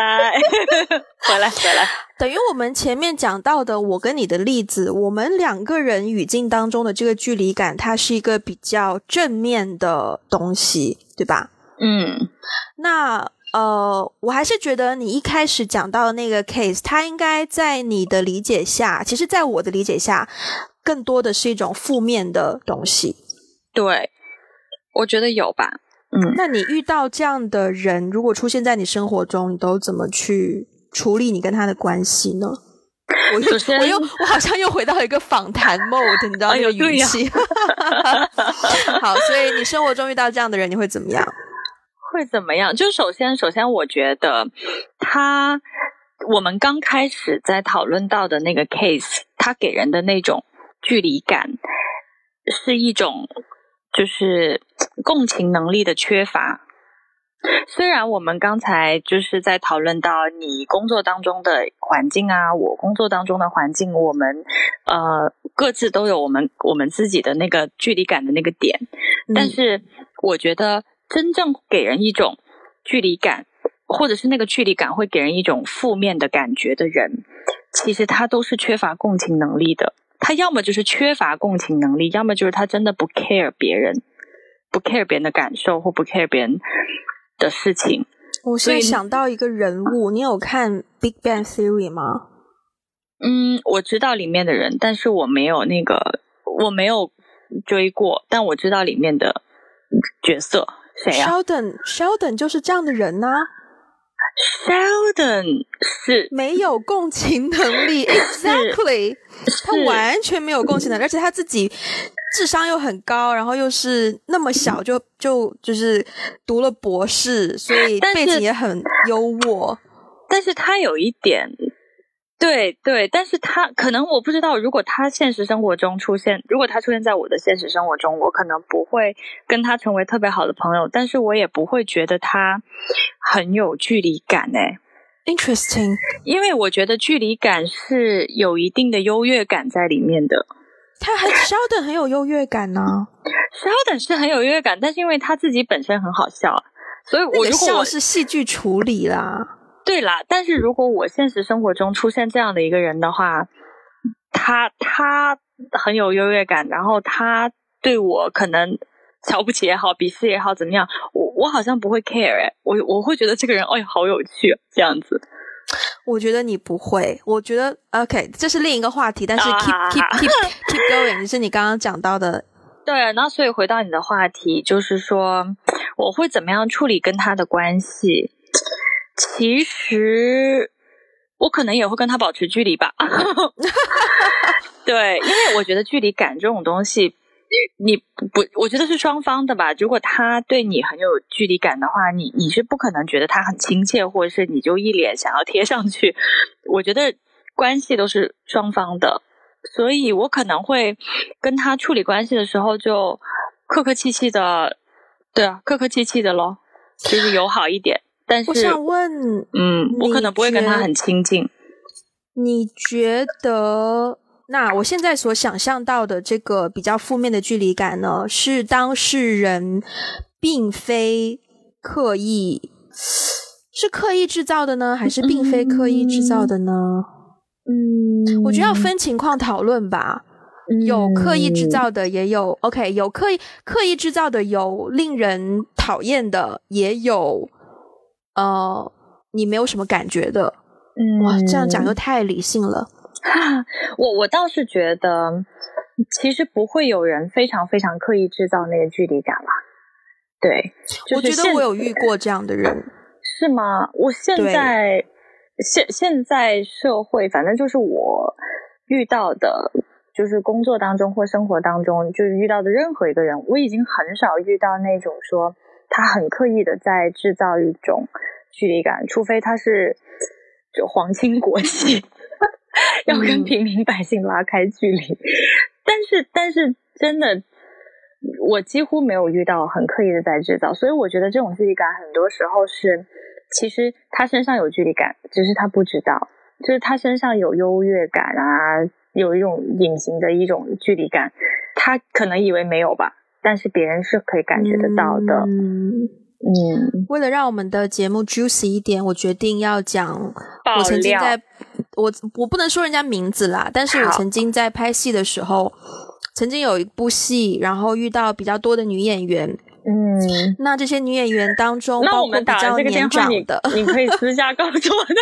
回来回来，等于我们前面讲到的我跟你的例子，我们两个人语境当中的这个距离感，它是一个比较正面的东西，对吧？嗯，那呃，我还是觉得你一开始讲到的那个 case，它应该在你的理解下，其实在我的理解下，更多的是一种负面的东西。对，我觉得有吧。嗯，那你遇到这样的人，如果出现在你生活中，你都怎么去处理你跟他的关系呢？我又我又我好像又回到一个访谈 mode，你知道那个语气。好，所以你生活中遇到这样的人，你会怎么样？会怎么样？就首先，首先我觉得他，我们刚开始在讨论到的那个 case，他给人的那种距离感，是一种。就是 共情能力的缺乏。虽然我们刚才就是在讨论到你工作当中的环境啊，我工作当中的环境，我们呃各自都有我们我们自己的那个距离感的那个点，但是我觉得真正给人一种距离感，或者是那个距离感会给人一种负面的感觉的人，其实他都是缺乏共情能力的。他要么就是缺乏共情能力，要么就是他真的不 care 别人，不 care 别人的感受或不 care 别人的事情。我现在想到一个人物，你有看《Big Bang Theory》吗？嗯，我知道里面的人，但是我没有那个，我没有追过，但我知道里面的角色谁啊 Sheldon Sheldon 就是这样的人呐、？Sheldon 是没有共情能力，exactly，他完全没有共情能力，而且他自己智商又很高，然后又是那么小就就就是读了博士，所以背景也很优渥。但是他有一点，对对，但是他可能我不知道，如果他现实生活中出现，如果他出现在我的现实生活中，我可能不会跟他成为特别好的朋友，但是我也不会觉得他很有距离感诶，Interesting，因为我觉得距离感是有一定的优越感在里面的。他很 Sheldon 很有优越感呢、Sheldon 是很有优越感，但是因为他自己本身很好笑，所以我如果我笑是戏剧处理啦。对啦，但是如果我现实生活中出现这样的一个人的话，他他很有优越感，然后他对我可能瞧不起也好，鄙视也好，怎么样，我我好像不会 care 哎，我我会觉得这个人哎好有趣这样子。我觉得你不会，我觉得 OK，这是另一个话题，但是啊 keep keep keep keep going，就是你刚刚讲到的对，然后所以回到你的话题，就是说我会怎么样处理跟他的关系？其实我可能也会跟他保持距离吧。对，因为我觉得距离感这种东西，你不，我觉得是双方的吧。如果他对你很有距离感的话，你你是不可能觉得他很亲切，或者是你就一脸想要贴上去。我觉得关系都是双方的，所以我可能会跟他处理关系的时候就客客气气的，对啊，客客气气的咯，就是友好一点。但是我，想问，嗯，我可能不会跟他很亲近。你觉得？那我现在所想象到的这个比较负面的距离感呢，是当事人并非刻意，是刻意制造的呢，还是并非刻意制造的呢？嗯我觉得要分情况讨论吧。有刻意制造的，也有 OK，有刻意刻意制造的，有令人讨厌的，也有呃，你没有什么感觉的。嗯哇，这样讲又太理性了。我我倒是觉得，其实不会有人非常非常刻意制造那个距离感吧。对，我觉得我有遇过这样的人。是吗？我现在现现在社会，反正就是我遇到的，就是工作当中或生活当中，就是遇到的任何一个人，我已经很少遇到那种说他很刻意的在制造一种距离感，除非他是就皇亲国戚，要跟嗯平民百姓拉开距离。但是，但是真的，我几乎没有遇到很刻意的在制造，所以我觉得这种距离感很多时候是，其实他身上有距离感，只是他不知道，就是他身上有优越感啊，有一种隐形的一种距离感，他可能以为没有吧，但是别人是可以感觉得到的。嗯，嗯，为了让我们的节目 juicy 一点，我决定要讲爆我曾经在我我不能说人家名字啦，但是我曾经在拍戏的时候，曾经有一部戏，然后遇到比较多的女演员。嗯，那这些女演员当中，那包括比我们打较了这个电话，年长你的，你可以私下告诉我的。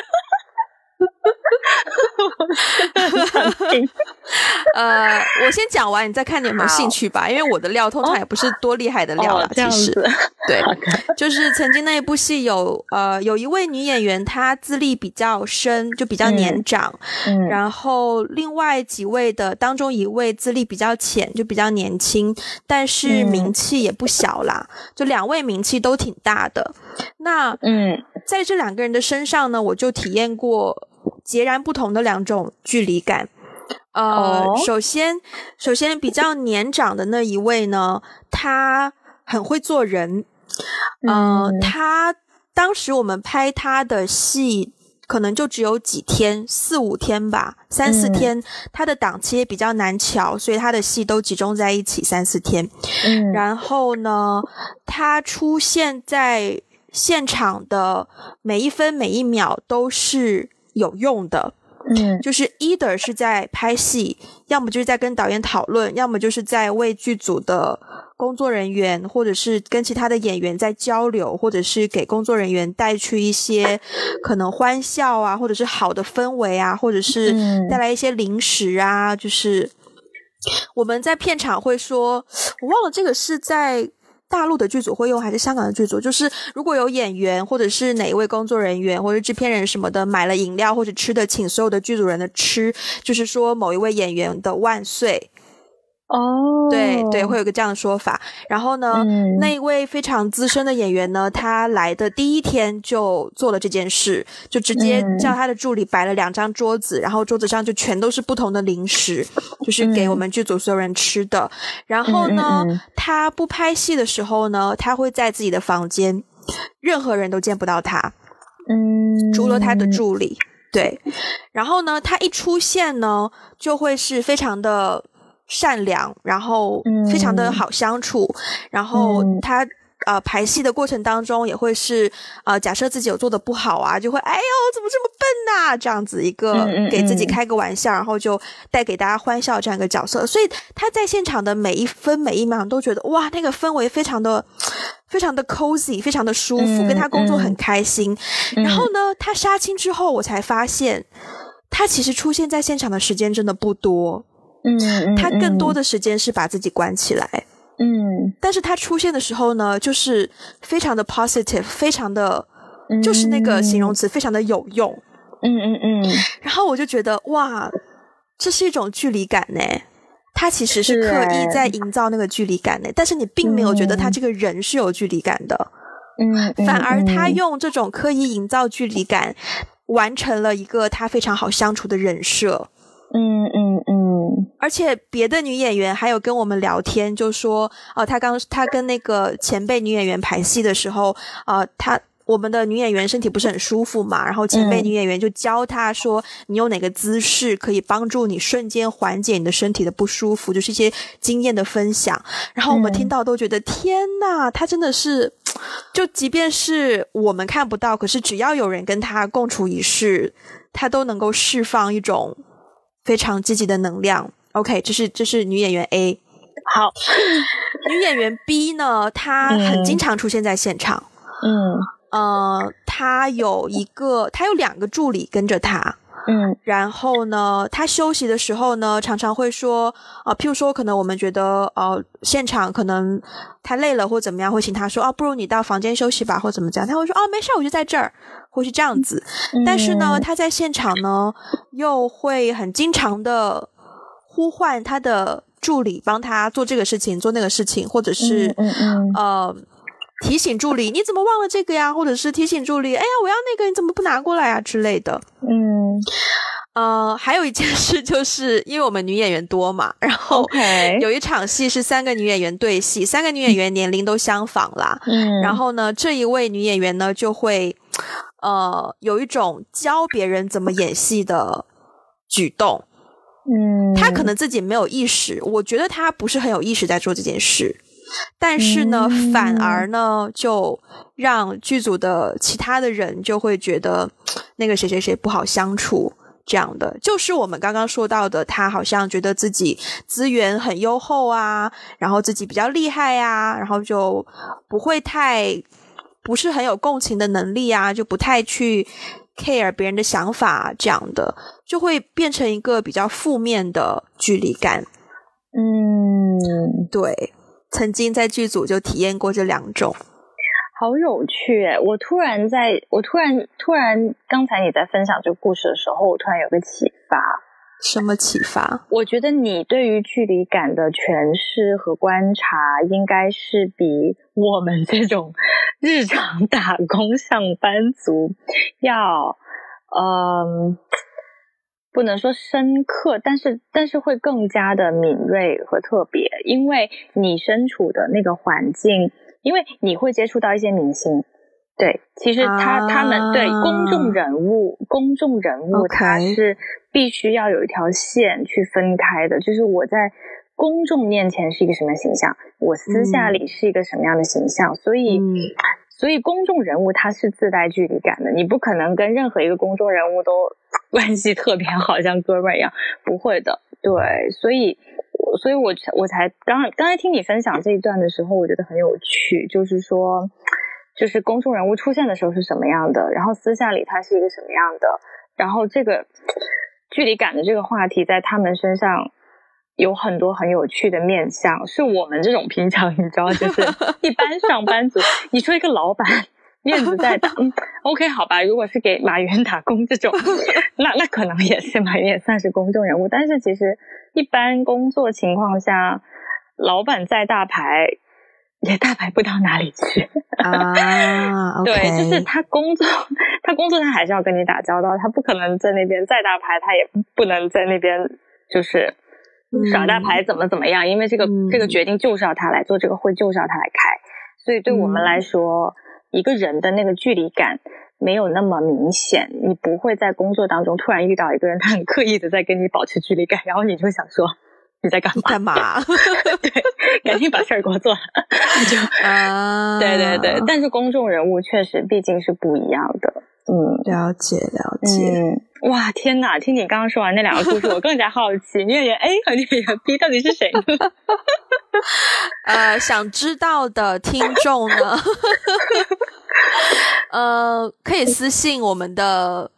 呃，我先讲完，你再看你有没有兴趣吧。因为我的料通常也不是多厉害的料啦，哦，其实。子，对，就是曾经那一部戏有呃有一位女演员，她资历比较深，就比较年长，嗯。然后另外几位的当中一位资历比较浅，就比较年轻，但是嗯。名气也不小啦，就两位名气都挺大的。那嗯。在这两个人的身上呢，我就体验过截然不同的两种距离感。呃，哦首先，首先比较年长的那一位呢，他很会做人。呃，嗯他当时我们拍他的戏，可能就只有几天，四五天吧，三四嗯天。他的档期也比较难瞧，所以他的戏都集中在一起三四天。嗯，然后呢，他出现在现场的每一分每一秒都是有用的，嗯就是 either 是在拍戏，要么就是在跟导演讨论，要么就是在为剧组的工作人员，或者是跟其他的演员在交流，或者是给工作人员带去一些可能欢笑啊，或者是好的氛围啊，或者是带来一些零食啊，就是我们在片场会说，我忘了这个是在。大陆的剧组会用还是香港的剧组？就是如果有演员或者是哪一位工作人员或者制片人什么的买了饮料或者吃的，请所有的剧组人的吃，就是说某一位演员的万岁。哦，对对，会有个这样的说法。然后呢，那一位非常资深的演员呢，他来的第一天就做了这件事，就直接叫他的助理摆了两张桌子，然后桌子上就全都是不同的零食，就是给我们剧组所有人吃的。然后呢，他不拍戏的时候呢，他会在自己的房间，任何人都见不到他，嗯，除了他的助理。对，然后呢，他一出现呢，就会是非常的。善良，然后非常的好相处，然后他呃排戏的过程当中也会是呃假设自己有做的不好啊，就会哎呦怎么这么笨呐这样子一个给自己开个玩笑，然后就带给大家欢笑这样一个角色，所以他在现场的每一分每一秒都觉得哇那个氛围非常的非常的 cozy，非常的舒服，跟他工作很开心。然后呢，他杀青之后，我才发现他其实出现在现场的时间真的不多。嗯，他更多的时间是把自己关起来，嗯，但是他出现的时候呢，就是非常的 positive，非常的，就是那个形容词非常的有用，嗯嗯嗯，然后我就觉得哇，这是一种距离感呢，他其实是刻意在营造那个距离感呢，但是你并没有觉得他这个人是有距离感的，嗯，反而他用这种刻意营造距离感，完成了一个他非常好相处的人设。嗯嗯嗯，而且别的女演员还有跟我们聊天，就说哦，她刚她跟那个前辈女演员排戏的时候，啊，她我们的女演员身体不是很舒服嘛，然后前辈女演员就教她说，你有哪个姿势可以帮助你瞬间缓解你的身体的不舒服，就是一些经验的分享。然后我们听到都觉得天呐，她真的是，就即便是我们看不到，可是只要有人跟她共处一室，她都能够释放一种。非常积极的能量。OK，这是这是女演员 A。好，女演员 B 呢？她很经常出现在现场。嗯，呃，她有一个，她有两个助理跟着她。嗯，然后呢，她休息的时候呢，常常会说啊，譬如说，可能我们觉得呃，现场可能太累了或怎么样，会请她说啊，不如你到房间休息吧，或怎么讲，她会说哦，没事，我就在这儿，或是这样子。但是呢，他在现场呢，又会很经常的呼唤他的助理帮他做这个事情，做那个事情，或者是嗯嗯呃。提醒助理，你怎么忘了这个呀？或者是提醒助理，哎呀，我要那个，你怎么不拿过来啊之类的。嗯，呃，还有一件事，就是因为我们女演员多嘛，然后有一场戏是三个女演员对戏，三个女演员年龄都相仿啦。嗯，然后呢，这一位女演员呢就会呃有一种教别人怎么演戏的举动。嗯，他可能自己没有意识，我觉得他不是很有意识在做这件事。但是呢，反而呢，就让剧组的其他的人就会觉得那个谁谁谁不好相处，这样的就是我们刚刚说到的，他好像觉得自己资源很优厚啊，然后自己比较厉害啊，然后就不会太不是很有共情的能力啊，就不太去 care 别人的想法，这样的就会变成一个比较负面的距离感。嗯，对。曾经在剧组就体验过这两种，好有趣诶！我突然在，我突然突然，刚才你在分享这个故事的时候，我突然有个启发。什么启发？我觉得你对于距离感的诠释和观察，应该是比我们这种 日常打工上班族要，嗯。不能说深刻，但是但是会更加的敏锐和特别，因为你身处的那个环境，因为你会接触到一些明星，对，其实他他们对公众人物，公众人物他是必须要有一条线去分开的，就是我在公众面前是一个什么形象，我私下里是一个什么样的形象，所以。所以公众人物他是自带距离感的，你不可能跟任何一个公众人物都 关系特别好像哥们儿一样，不会的。对，所以所以我我才刚刚才听你分享这一段的时候，我觉得很有趣，就是说，就是公众人物出现的时候是什么样的，然后私下里他是一个什么样的，然后这个距离感的这个话题在他们身上有很多很有趣的面相，是我们这种平常你知道，就是 一般上班族，你说一个老板。面子在打，嗯，OK，好吧。如果是给马云打工这种，那那可能也是马云也算是公众人物。但是其实一般工作情况下，老板再大牌也大牌不到哪里去啊。对，就是他工作，他工作他还是要跟你打交道，他不可能在那边再大牌，他也不能在那边就是耍大牌怎么怎么样，因为这个这个决定就是要他来做，这个会就是要他来开。所以对我们来说。一个人的那个距离感没有那么明显，你不会在工作当中突然遇到一个人，他很刻意的在跟你保持距离感，然后你就想说你在干嘛？干嘛？对，赶紧把事儿给我做了。就啊，对对对，但是公众人物确实毕竟是不一样的。嗯，了解了解。嗯，哇，天哪！听你刚刚说完那两个故事，我更加好奇，演员 A 和演员 B 到底是谁？呃，想知道的听众呢，呃，可以私信我们的，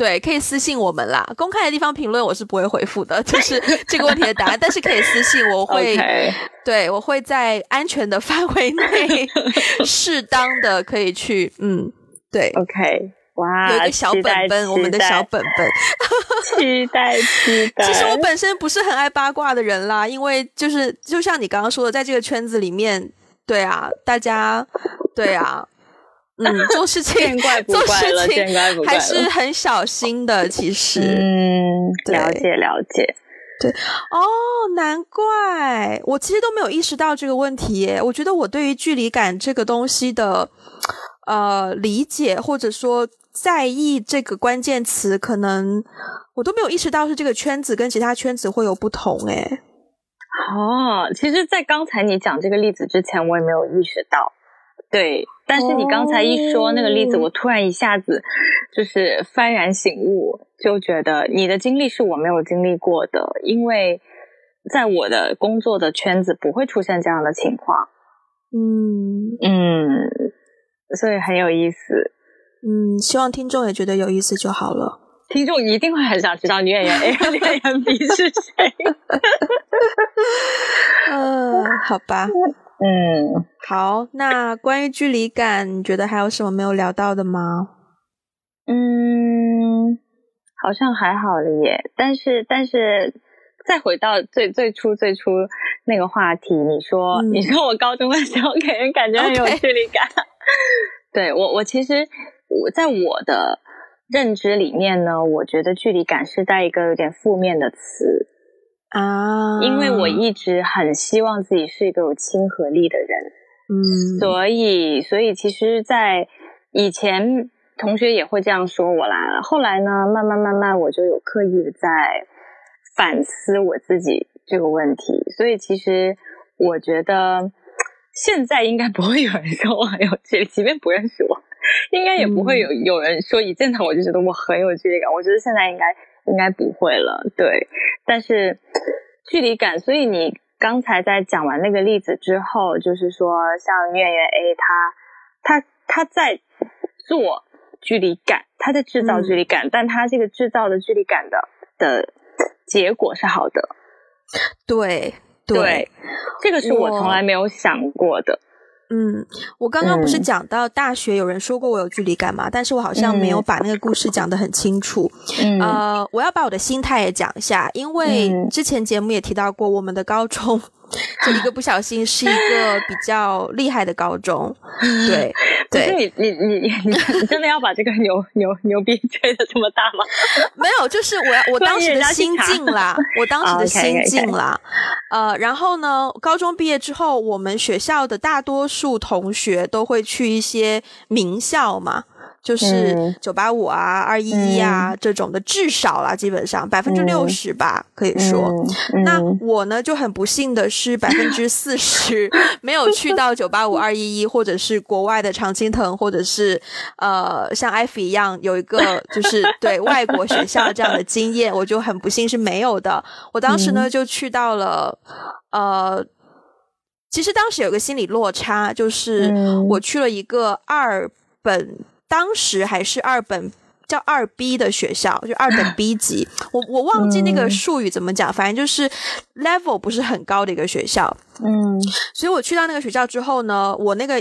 对，可以私信我们啦。公开的地方评论我是不会回复的，就是这个问题的答案。但是可以私信，我会，对我会在安全的范围内，适当的可以去，嗯，对，OK。哇，有一个小本本，我们的小本本，期待期待。其实我本身不是很爱八卦的人啦，因为就是就像你刚刚说的，在这个圈子里面，对啊，大家对啊，嗯，做事情做事情还是很小心的。其实，嗯，了解了解，对哦，难怪我其实都没有意识到这个问题耶。我觉得我对于距离感这个东西的呃理解，或者说。在意这个关键词，可能我都没有意识到是这个圈子跟其他圈子会有不同诶。哦，其实，在刚才你讲这个例子之前，我也没有意识到。对，但是你刚才一说那个例子，我突然一下子就是幡然醒悟，就觉得你的经历是我没有经历过的，因为在我的工作的圈子不会出现这样的情况。嗯嗯，所以很有意思。嗯，希望听众也觉得有意思就好了。听众一定会很想知道女演员 A 和女演员 B 是谁。嗯，好吧。嗯，好。那关于距离感，你觉得还有什么没有聊到的吗？嗯，好像还好了耶。但是，但是再回到最最初最初那个话题，你说，你说我高中的时候给人感觉很有距离感。对我，我其实。我在我的认知里面呢，我觉得距离感是带一个有点负面的词啊，因为我一直很希望自己是一个有亲和力的人，嗯，所以所以其实，在以前同学也会这样说我啦，后来呢，慢慢慢慢我就有刻意的在反思我自己这个问题，所以其实我觉得现在应该不会有人说我很有距离，即便不认识我。应该也不会有有人说一见到我就觉得我很有距离感，我觉得现在应该应该不会了，对。但是距离感，所以你刚才在讲完那个例子之后，就是说像女演员 A，他他他在做距离感，他在制造距离感，但他这个制造的距离感的的结果是好的，对对，这个是我从来没有想过的。嗯，我刚刚不是讲到大学有人说过我有距离感嘛？但是我好像没有把那个故事讲得很清楚。呃，我要把我的心态也讲一下，因为之前节目也提到过，我们的高中。就一个不小心是一个比较厉害的高中，对，不是你你你你你真的要把这个牛牛牛逼吹的这么大吗？没有，就是我要我当时的心境啦，我当时的心境啦，呃，然后呢，高中毕业之后，我们学校的大多数同学都会去一些名校嘛。就是九八五啊、二一一啊这种的，至少啦，基本上百分之六十吧，可以说。那我呢就很不幸的是百分之四十 没有去到九八五、二一一，或者是国外的常青藤，或者是呃像艾菲一样有一个 就是对外国学校这样的经验，我就很不幸是没有的。我当时呢就去到了呃。其实当时有个心理落差，就是我去了一个二本，当时还是二本叫二 B 的学校，就二本 B 级。我我忘记那个术语怎么讲，反正就是 level 不是很高的一个学校。嗯，所以我去到那个学校之后呢，我那个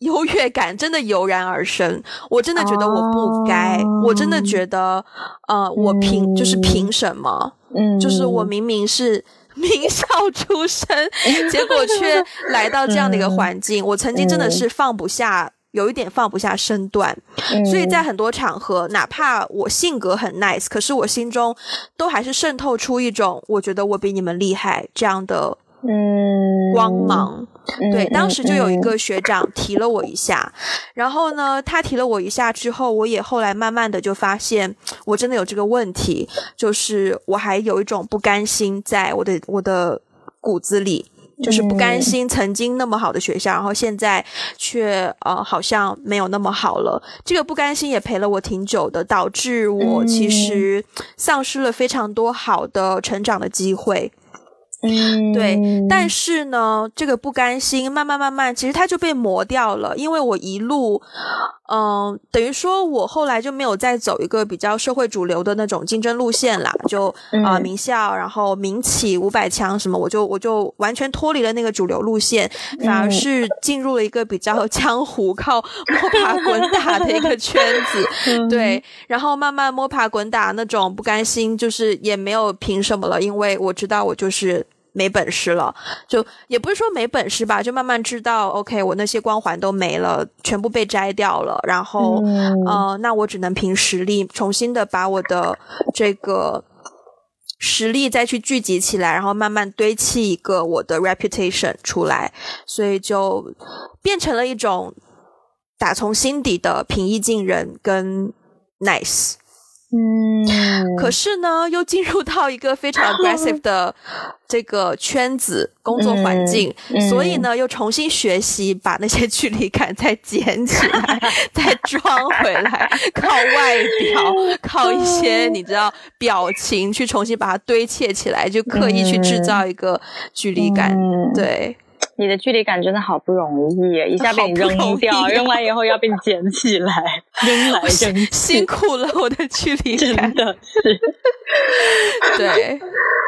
优越感真的油然而生。我真的觉得我不该，我真的觉得，呃，我凭就是凭什么？嗯，就是我明明是。名校出身，结果却来到这样的一个环境。我曾经真的是放不下，有一点放不下身段，所以在很多场合，哪怕我性格很 nice，可是我心中都还是渗透出一种我觉得我比你们厉害这样的。嗯，光芒，对，当时就有一个学长提了我一下，然后呢，他提了我一下之后，我也后来慢慢的就发现，我真的有这个问题，就是我还有一种不甘心在我的我的骨子里，就是不甘心曾经那么好的学校，然后现在却呃好像没有那么好了，这个不甘心也陪了我挺久的，导致我其实丧失了非常多好的成长的机会。嗯，对，但是呢，这个不甘心，慢慢慢慢，其实它就被磨掉了。因为我一路，嗯，等于说我后来就没有再走一个比较社会主流的那种竞争路线啦，就啊名校，然后民企五百强什么，我就我就完全脱离了那个主流路线，反而是进入了一个比较江湖、靠摸爬滚打的一个圈子。对，然后慢慢摸爬滚打，那种不甘心，就是也没有凭什么了，因为我知道我就是。没本事了，就也不是说没本事吧，就慢慢知道，OK，我那些光环都没了，全部被摘掉了，然后，呃，那我只能凭实力，重新的把我的这个实力再去聚集起来，然后慢慢堆砌一个我的 reputation 出来，所以就变成了一种打从心底的平易近人跟 nice。嗯，可是呢，又进入到一个非常 aggressive 的这个圈子工作环境，所以呢，又重新学习把那些距离感再捡起来，再 装回来，靠外表，靠一些你知道表情去重新把它堆砌起来，就刻意去制造一个距离感，对。你的距离感真的好不容易，一下被你扔掉，扔完以后要被你捡起来，扔来扔去，辛苦了我的距离感，真的是，对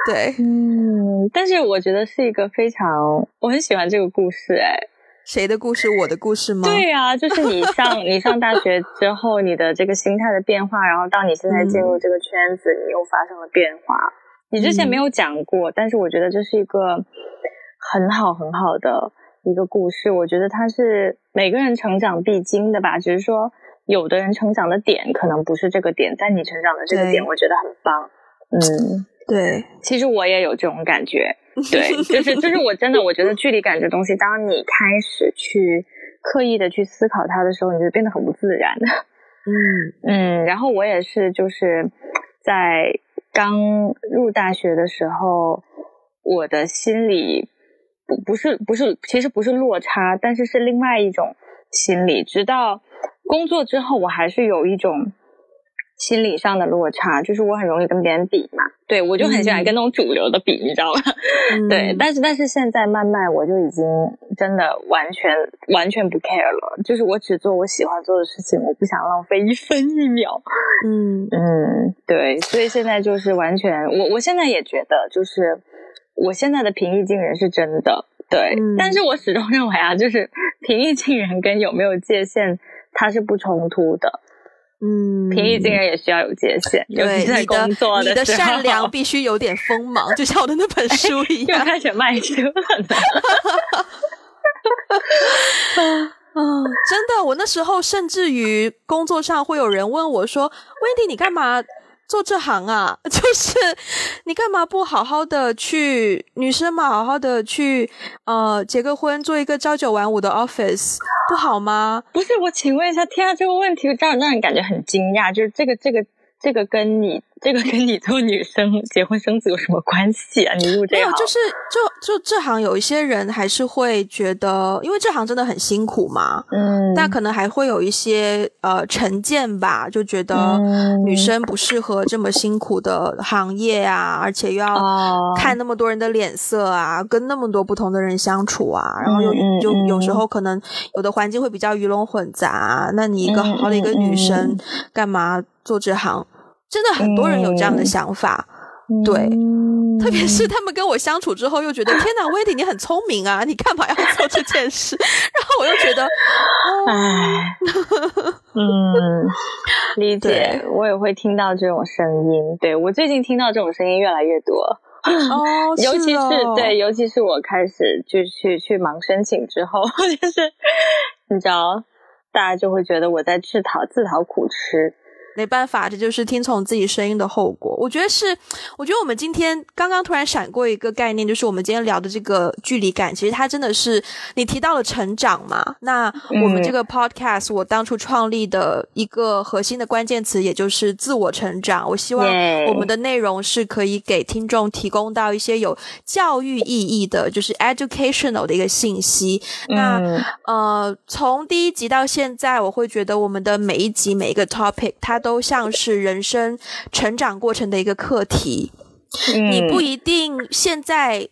对，嗯，但是我觉得是一个非常，我很喜欢这个故事，哎，谁的故事？我的故事吗？对呀，就是你上 你上大学之后，你的这个心态的变化，然后到你现在进入这个圈子，你又发生了变化。你之前没有讲过，但是我觉得这是一个。很好很好的一个故事，我觉得它是每个人成长必经的吧。只是说，有的人成长的点可能不是这个点，但你成长的这个点，我觉得很棒。嗯，对。其实我也有这种感觉，对，就是就是我真的我觉得距离感这东西，当你开始去刻意的去思考它的时候，你就变得很不自然。嗯嗯，然后我也是，就是在刚入大学的时候，我的心里。不不是不是，其实不是落差，但是是另外一种心理。直到工作之后，我还是有一种心理上的落差，就是我很容易跟别人比嘛。对我就很喜欢跟那种主流的比，你知道吗？对，但是但是现在慢慢我就已经真的完全完全不 care 了，就是我只做我喜欢做的事情，我不想浪费一分一秒。嗯嗯，对，所以现在就是完全，我我现在也觉得就是。我现在的平易近人是真的，对，但是我始终认为啊，就是平易近人跟有没有界限，它是不冲突的。嗯，平易近人也需要有界限，尤其在工作的你的善良必须有点锋芒，就像我的那本书一样。又开始卖车了。啊，真的，我那时候甚至于工作上会有人问我说：“温迪，你干嘛？”做这行啊？就是你干嘛不好好的去女生嘛，好好的去呃结个婚，做一个朝九晚五的 office 不好吗？不是，我请问一下，天啊，这个问题让让人感觉很惊讶，就是这个这个这个跟你。这个跟你做女生结婚生子有什么关系啊？你入这没有，就是就就这行有一些人还是会觉得，因为这行真的很辛苦嘛，嗯，但可能还会有一些呃成见吧，就觉得女生不适合这么辛苦的行业啊，而且又要看那么多人的脸色啊，跟那么多不同的人相处啊，然后又就有时候可能有的环境会比较鱼龙混杂，那你一个好好的一个女生，干嘛做这行？真的很多人有这样的想法，对，特别是他们跟我相处之后，又觉得天哪，威迪你很聪明啊，你干嘛要做这件事？然后我又觉得，唉，嗯，理解，我也会听到这种声音。对我最近听到这种声音越来越多，哦，尤其是对，尤其是我开始就去去忙申请之后，就是你知道，大家就会觉得我在自讨自讨苦吃。没办法，这就是听从自己声音的后果。我觉得是，我觉得我们今天刚刚突然闪过一个概念，就是我们今天聊的这个距离感，其实它真的是你提到了成长嘛。那我们这个 podcast，我当初创立的一个核心的关键词，也就是自我成长。我希望我们的内容是可以给听众提供到一些有教育意义的，就是 educational 的一个信息。那呃，从第一集到现在，我会觉得我们的每一集每一个 topic，它都像是人生成长过程的一个课题，你不一定现在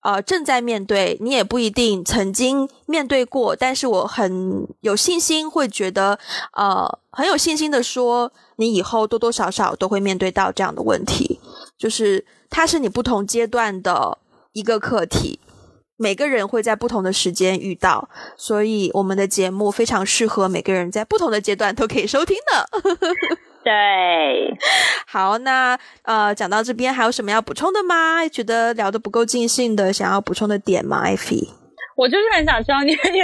呃正在面对，你也不一定曾经面对过，但是我很有信心，会觉得呃很有信心的说，你以后多多少少都会面对到这样的问题，就是它是你不同阶段的一个课题。每个人会在不同的时间遇到，所以我们的节目非常适合每个人在不同的阶段都可以收听的。对，好，那呃，讲到这边还有什么要补充的吗？觉得聊得不够尽兴的，想要补充的点吗？艾菲。我就是很想知道你的念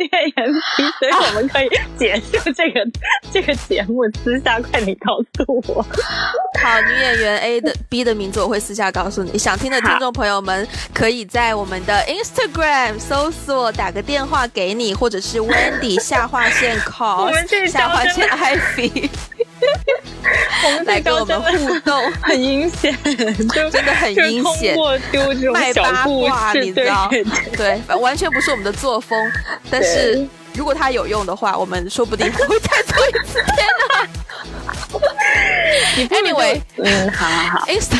念言批，所以我们可以 结束这个这个节目，私下快点告诉我。好，女演员 A 的 B 的名字我会私下告诉你。想听的听众朋友们，可以在我们的 Instagram 搜索，打个电话给你，或者是 Wendy 下划线 call 下划线 Ivy。我们来跟我们互动，很阴险，真的很阴险，丢这种卖八卦，你知道？对，完全不是我们的作风。但是如果它有用的话，我们说不定会再做一次。天哪 Anyway，嗯，好好好，Insta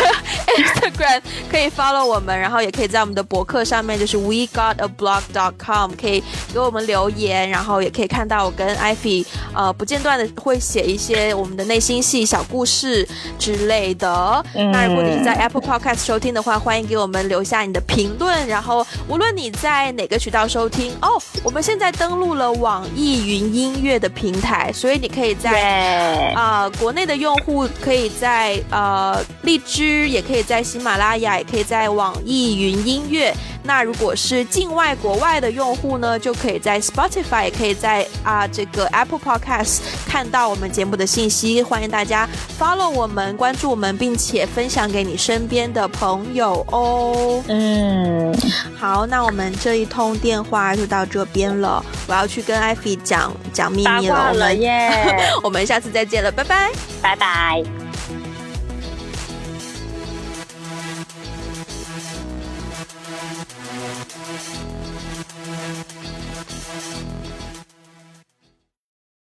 Instagram 可以 follow 我们，然后也可以在我们的博客上面，就是 We Got a Blog dot com，可以给我们留言，然后也可以看到我跟 Ivy 呃不间断的会写一些我们的内心戏小故事之类的。那如果你是在 Apple Podcast 收听的话，欢迎给我们留下你的评论。然后无论你在哪个渠道收听哦，我们现在登录了网易云音乐的平台，所以你可以在啊。国内的用户可以在呃荔枝，也可以在喜马拉雅，也可以在网易云音乐。那如果是境外国外的用户呢，就可以在 Spotify，也可以在啊这个 Apple Podcast 看到我们节目的信息。欢迎大家 follow 我们，关注我们，并且分享给你身边的朋友哦。嗯，好，那我们这一通电话就到这边了。我要去跟艾菲讲讲秘密了。了耶！我们下次再见了，拜拜拜，拜拜。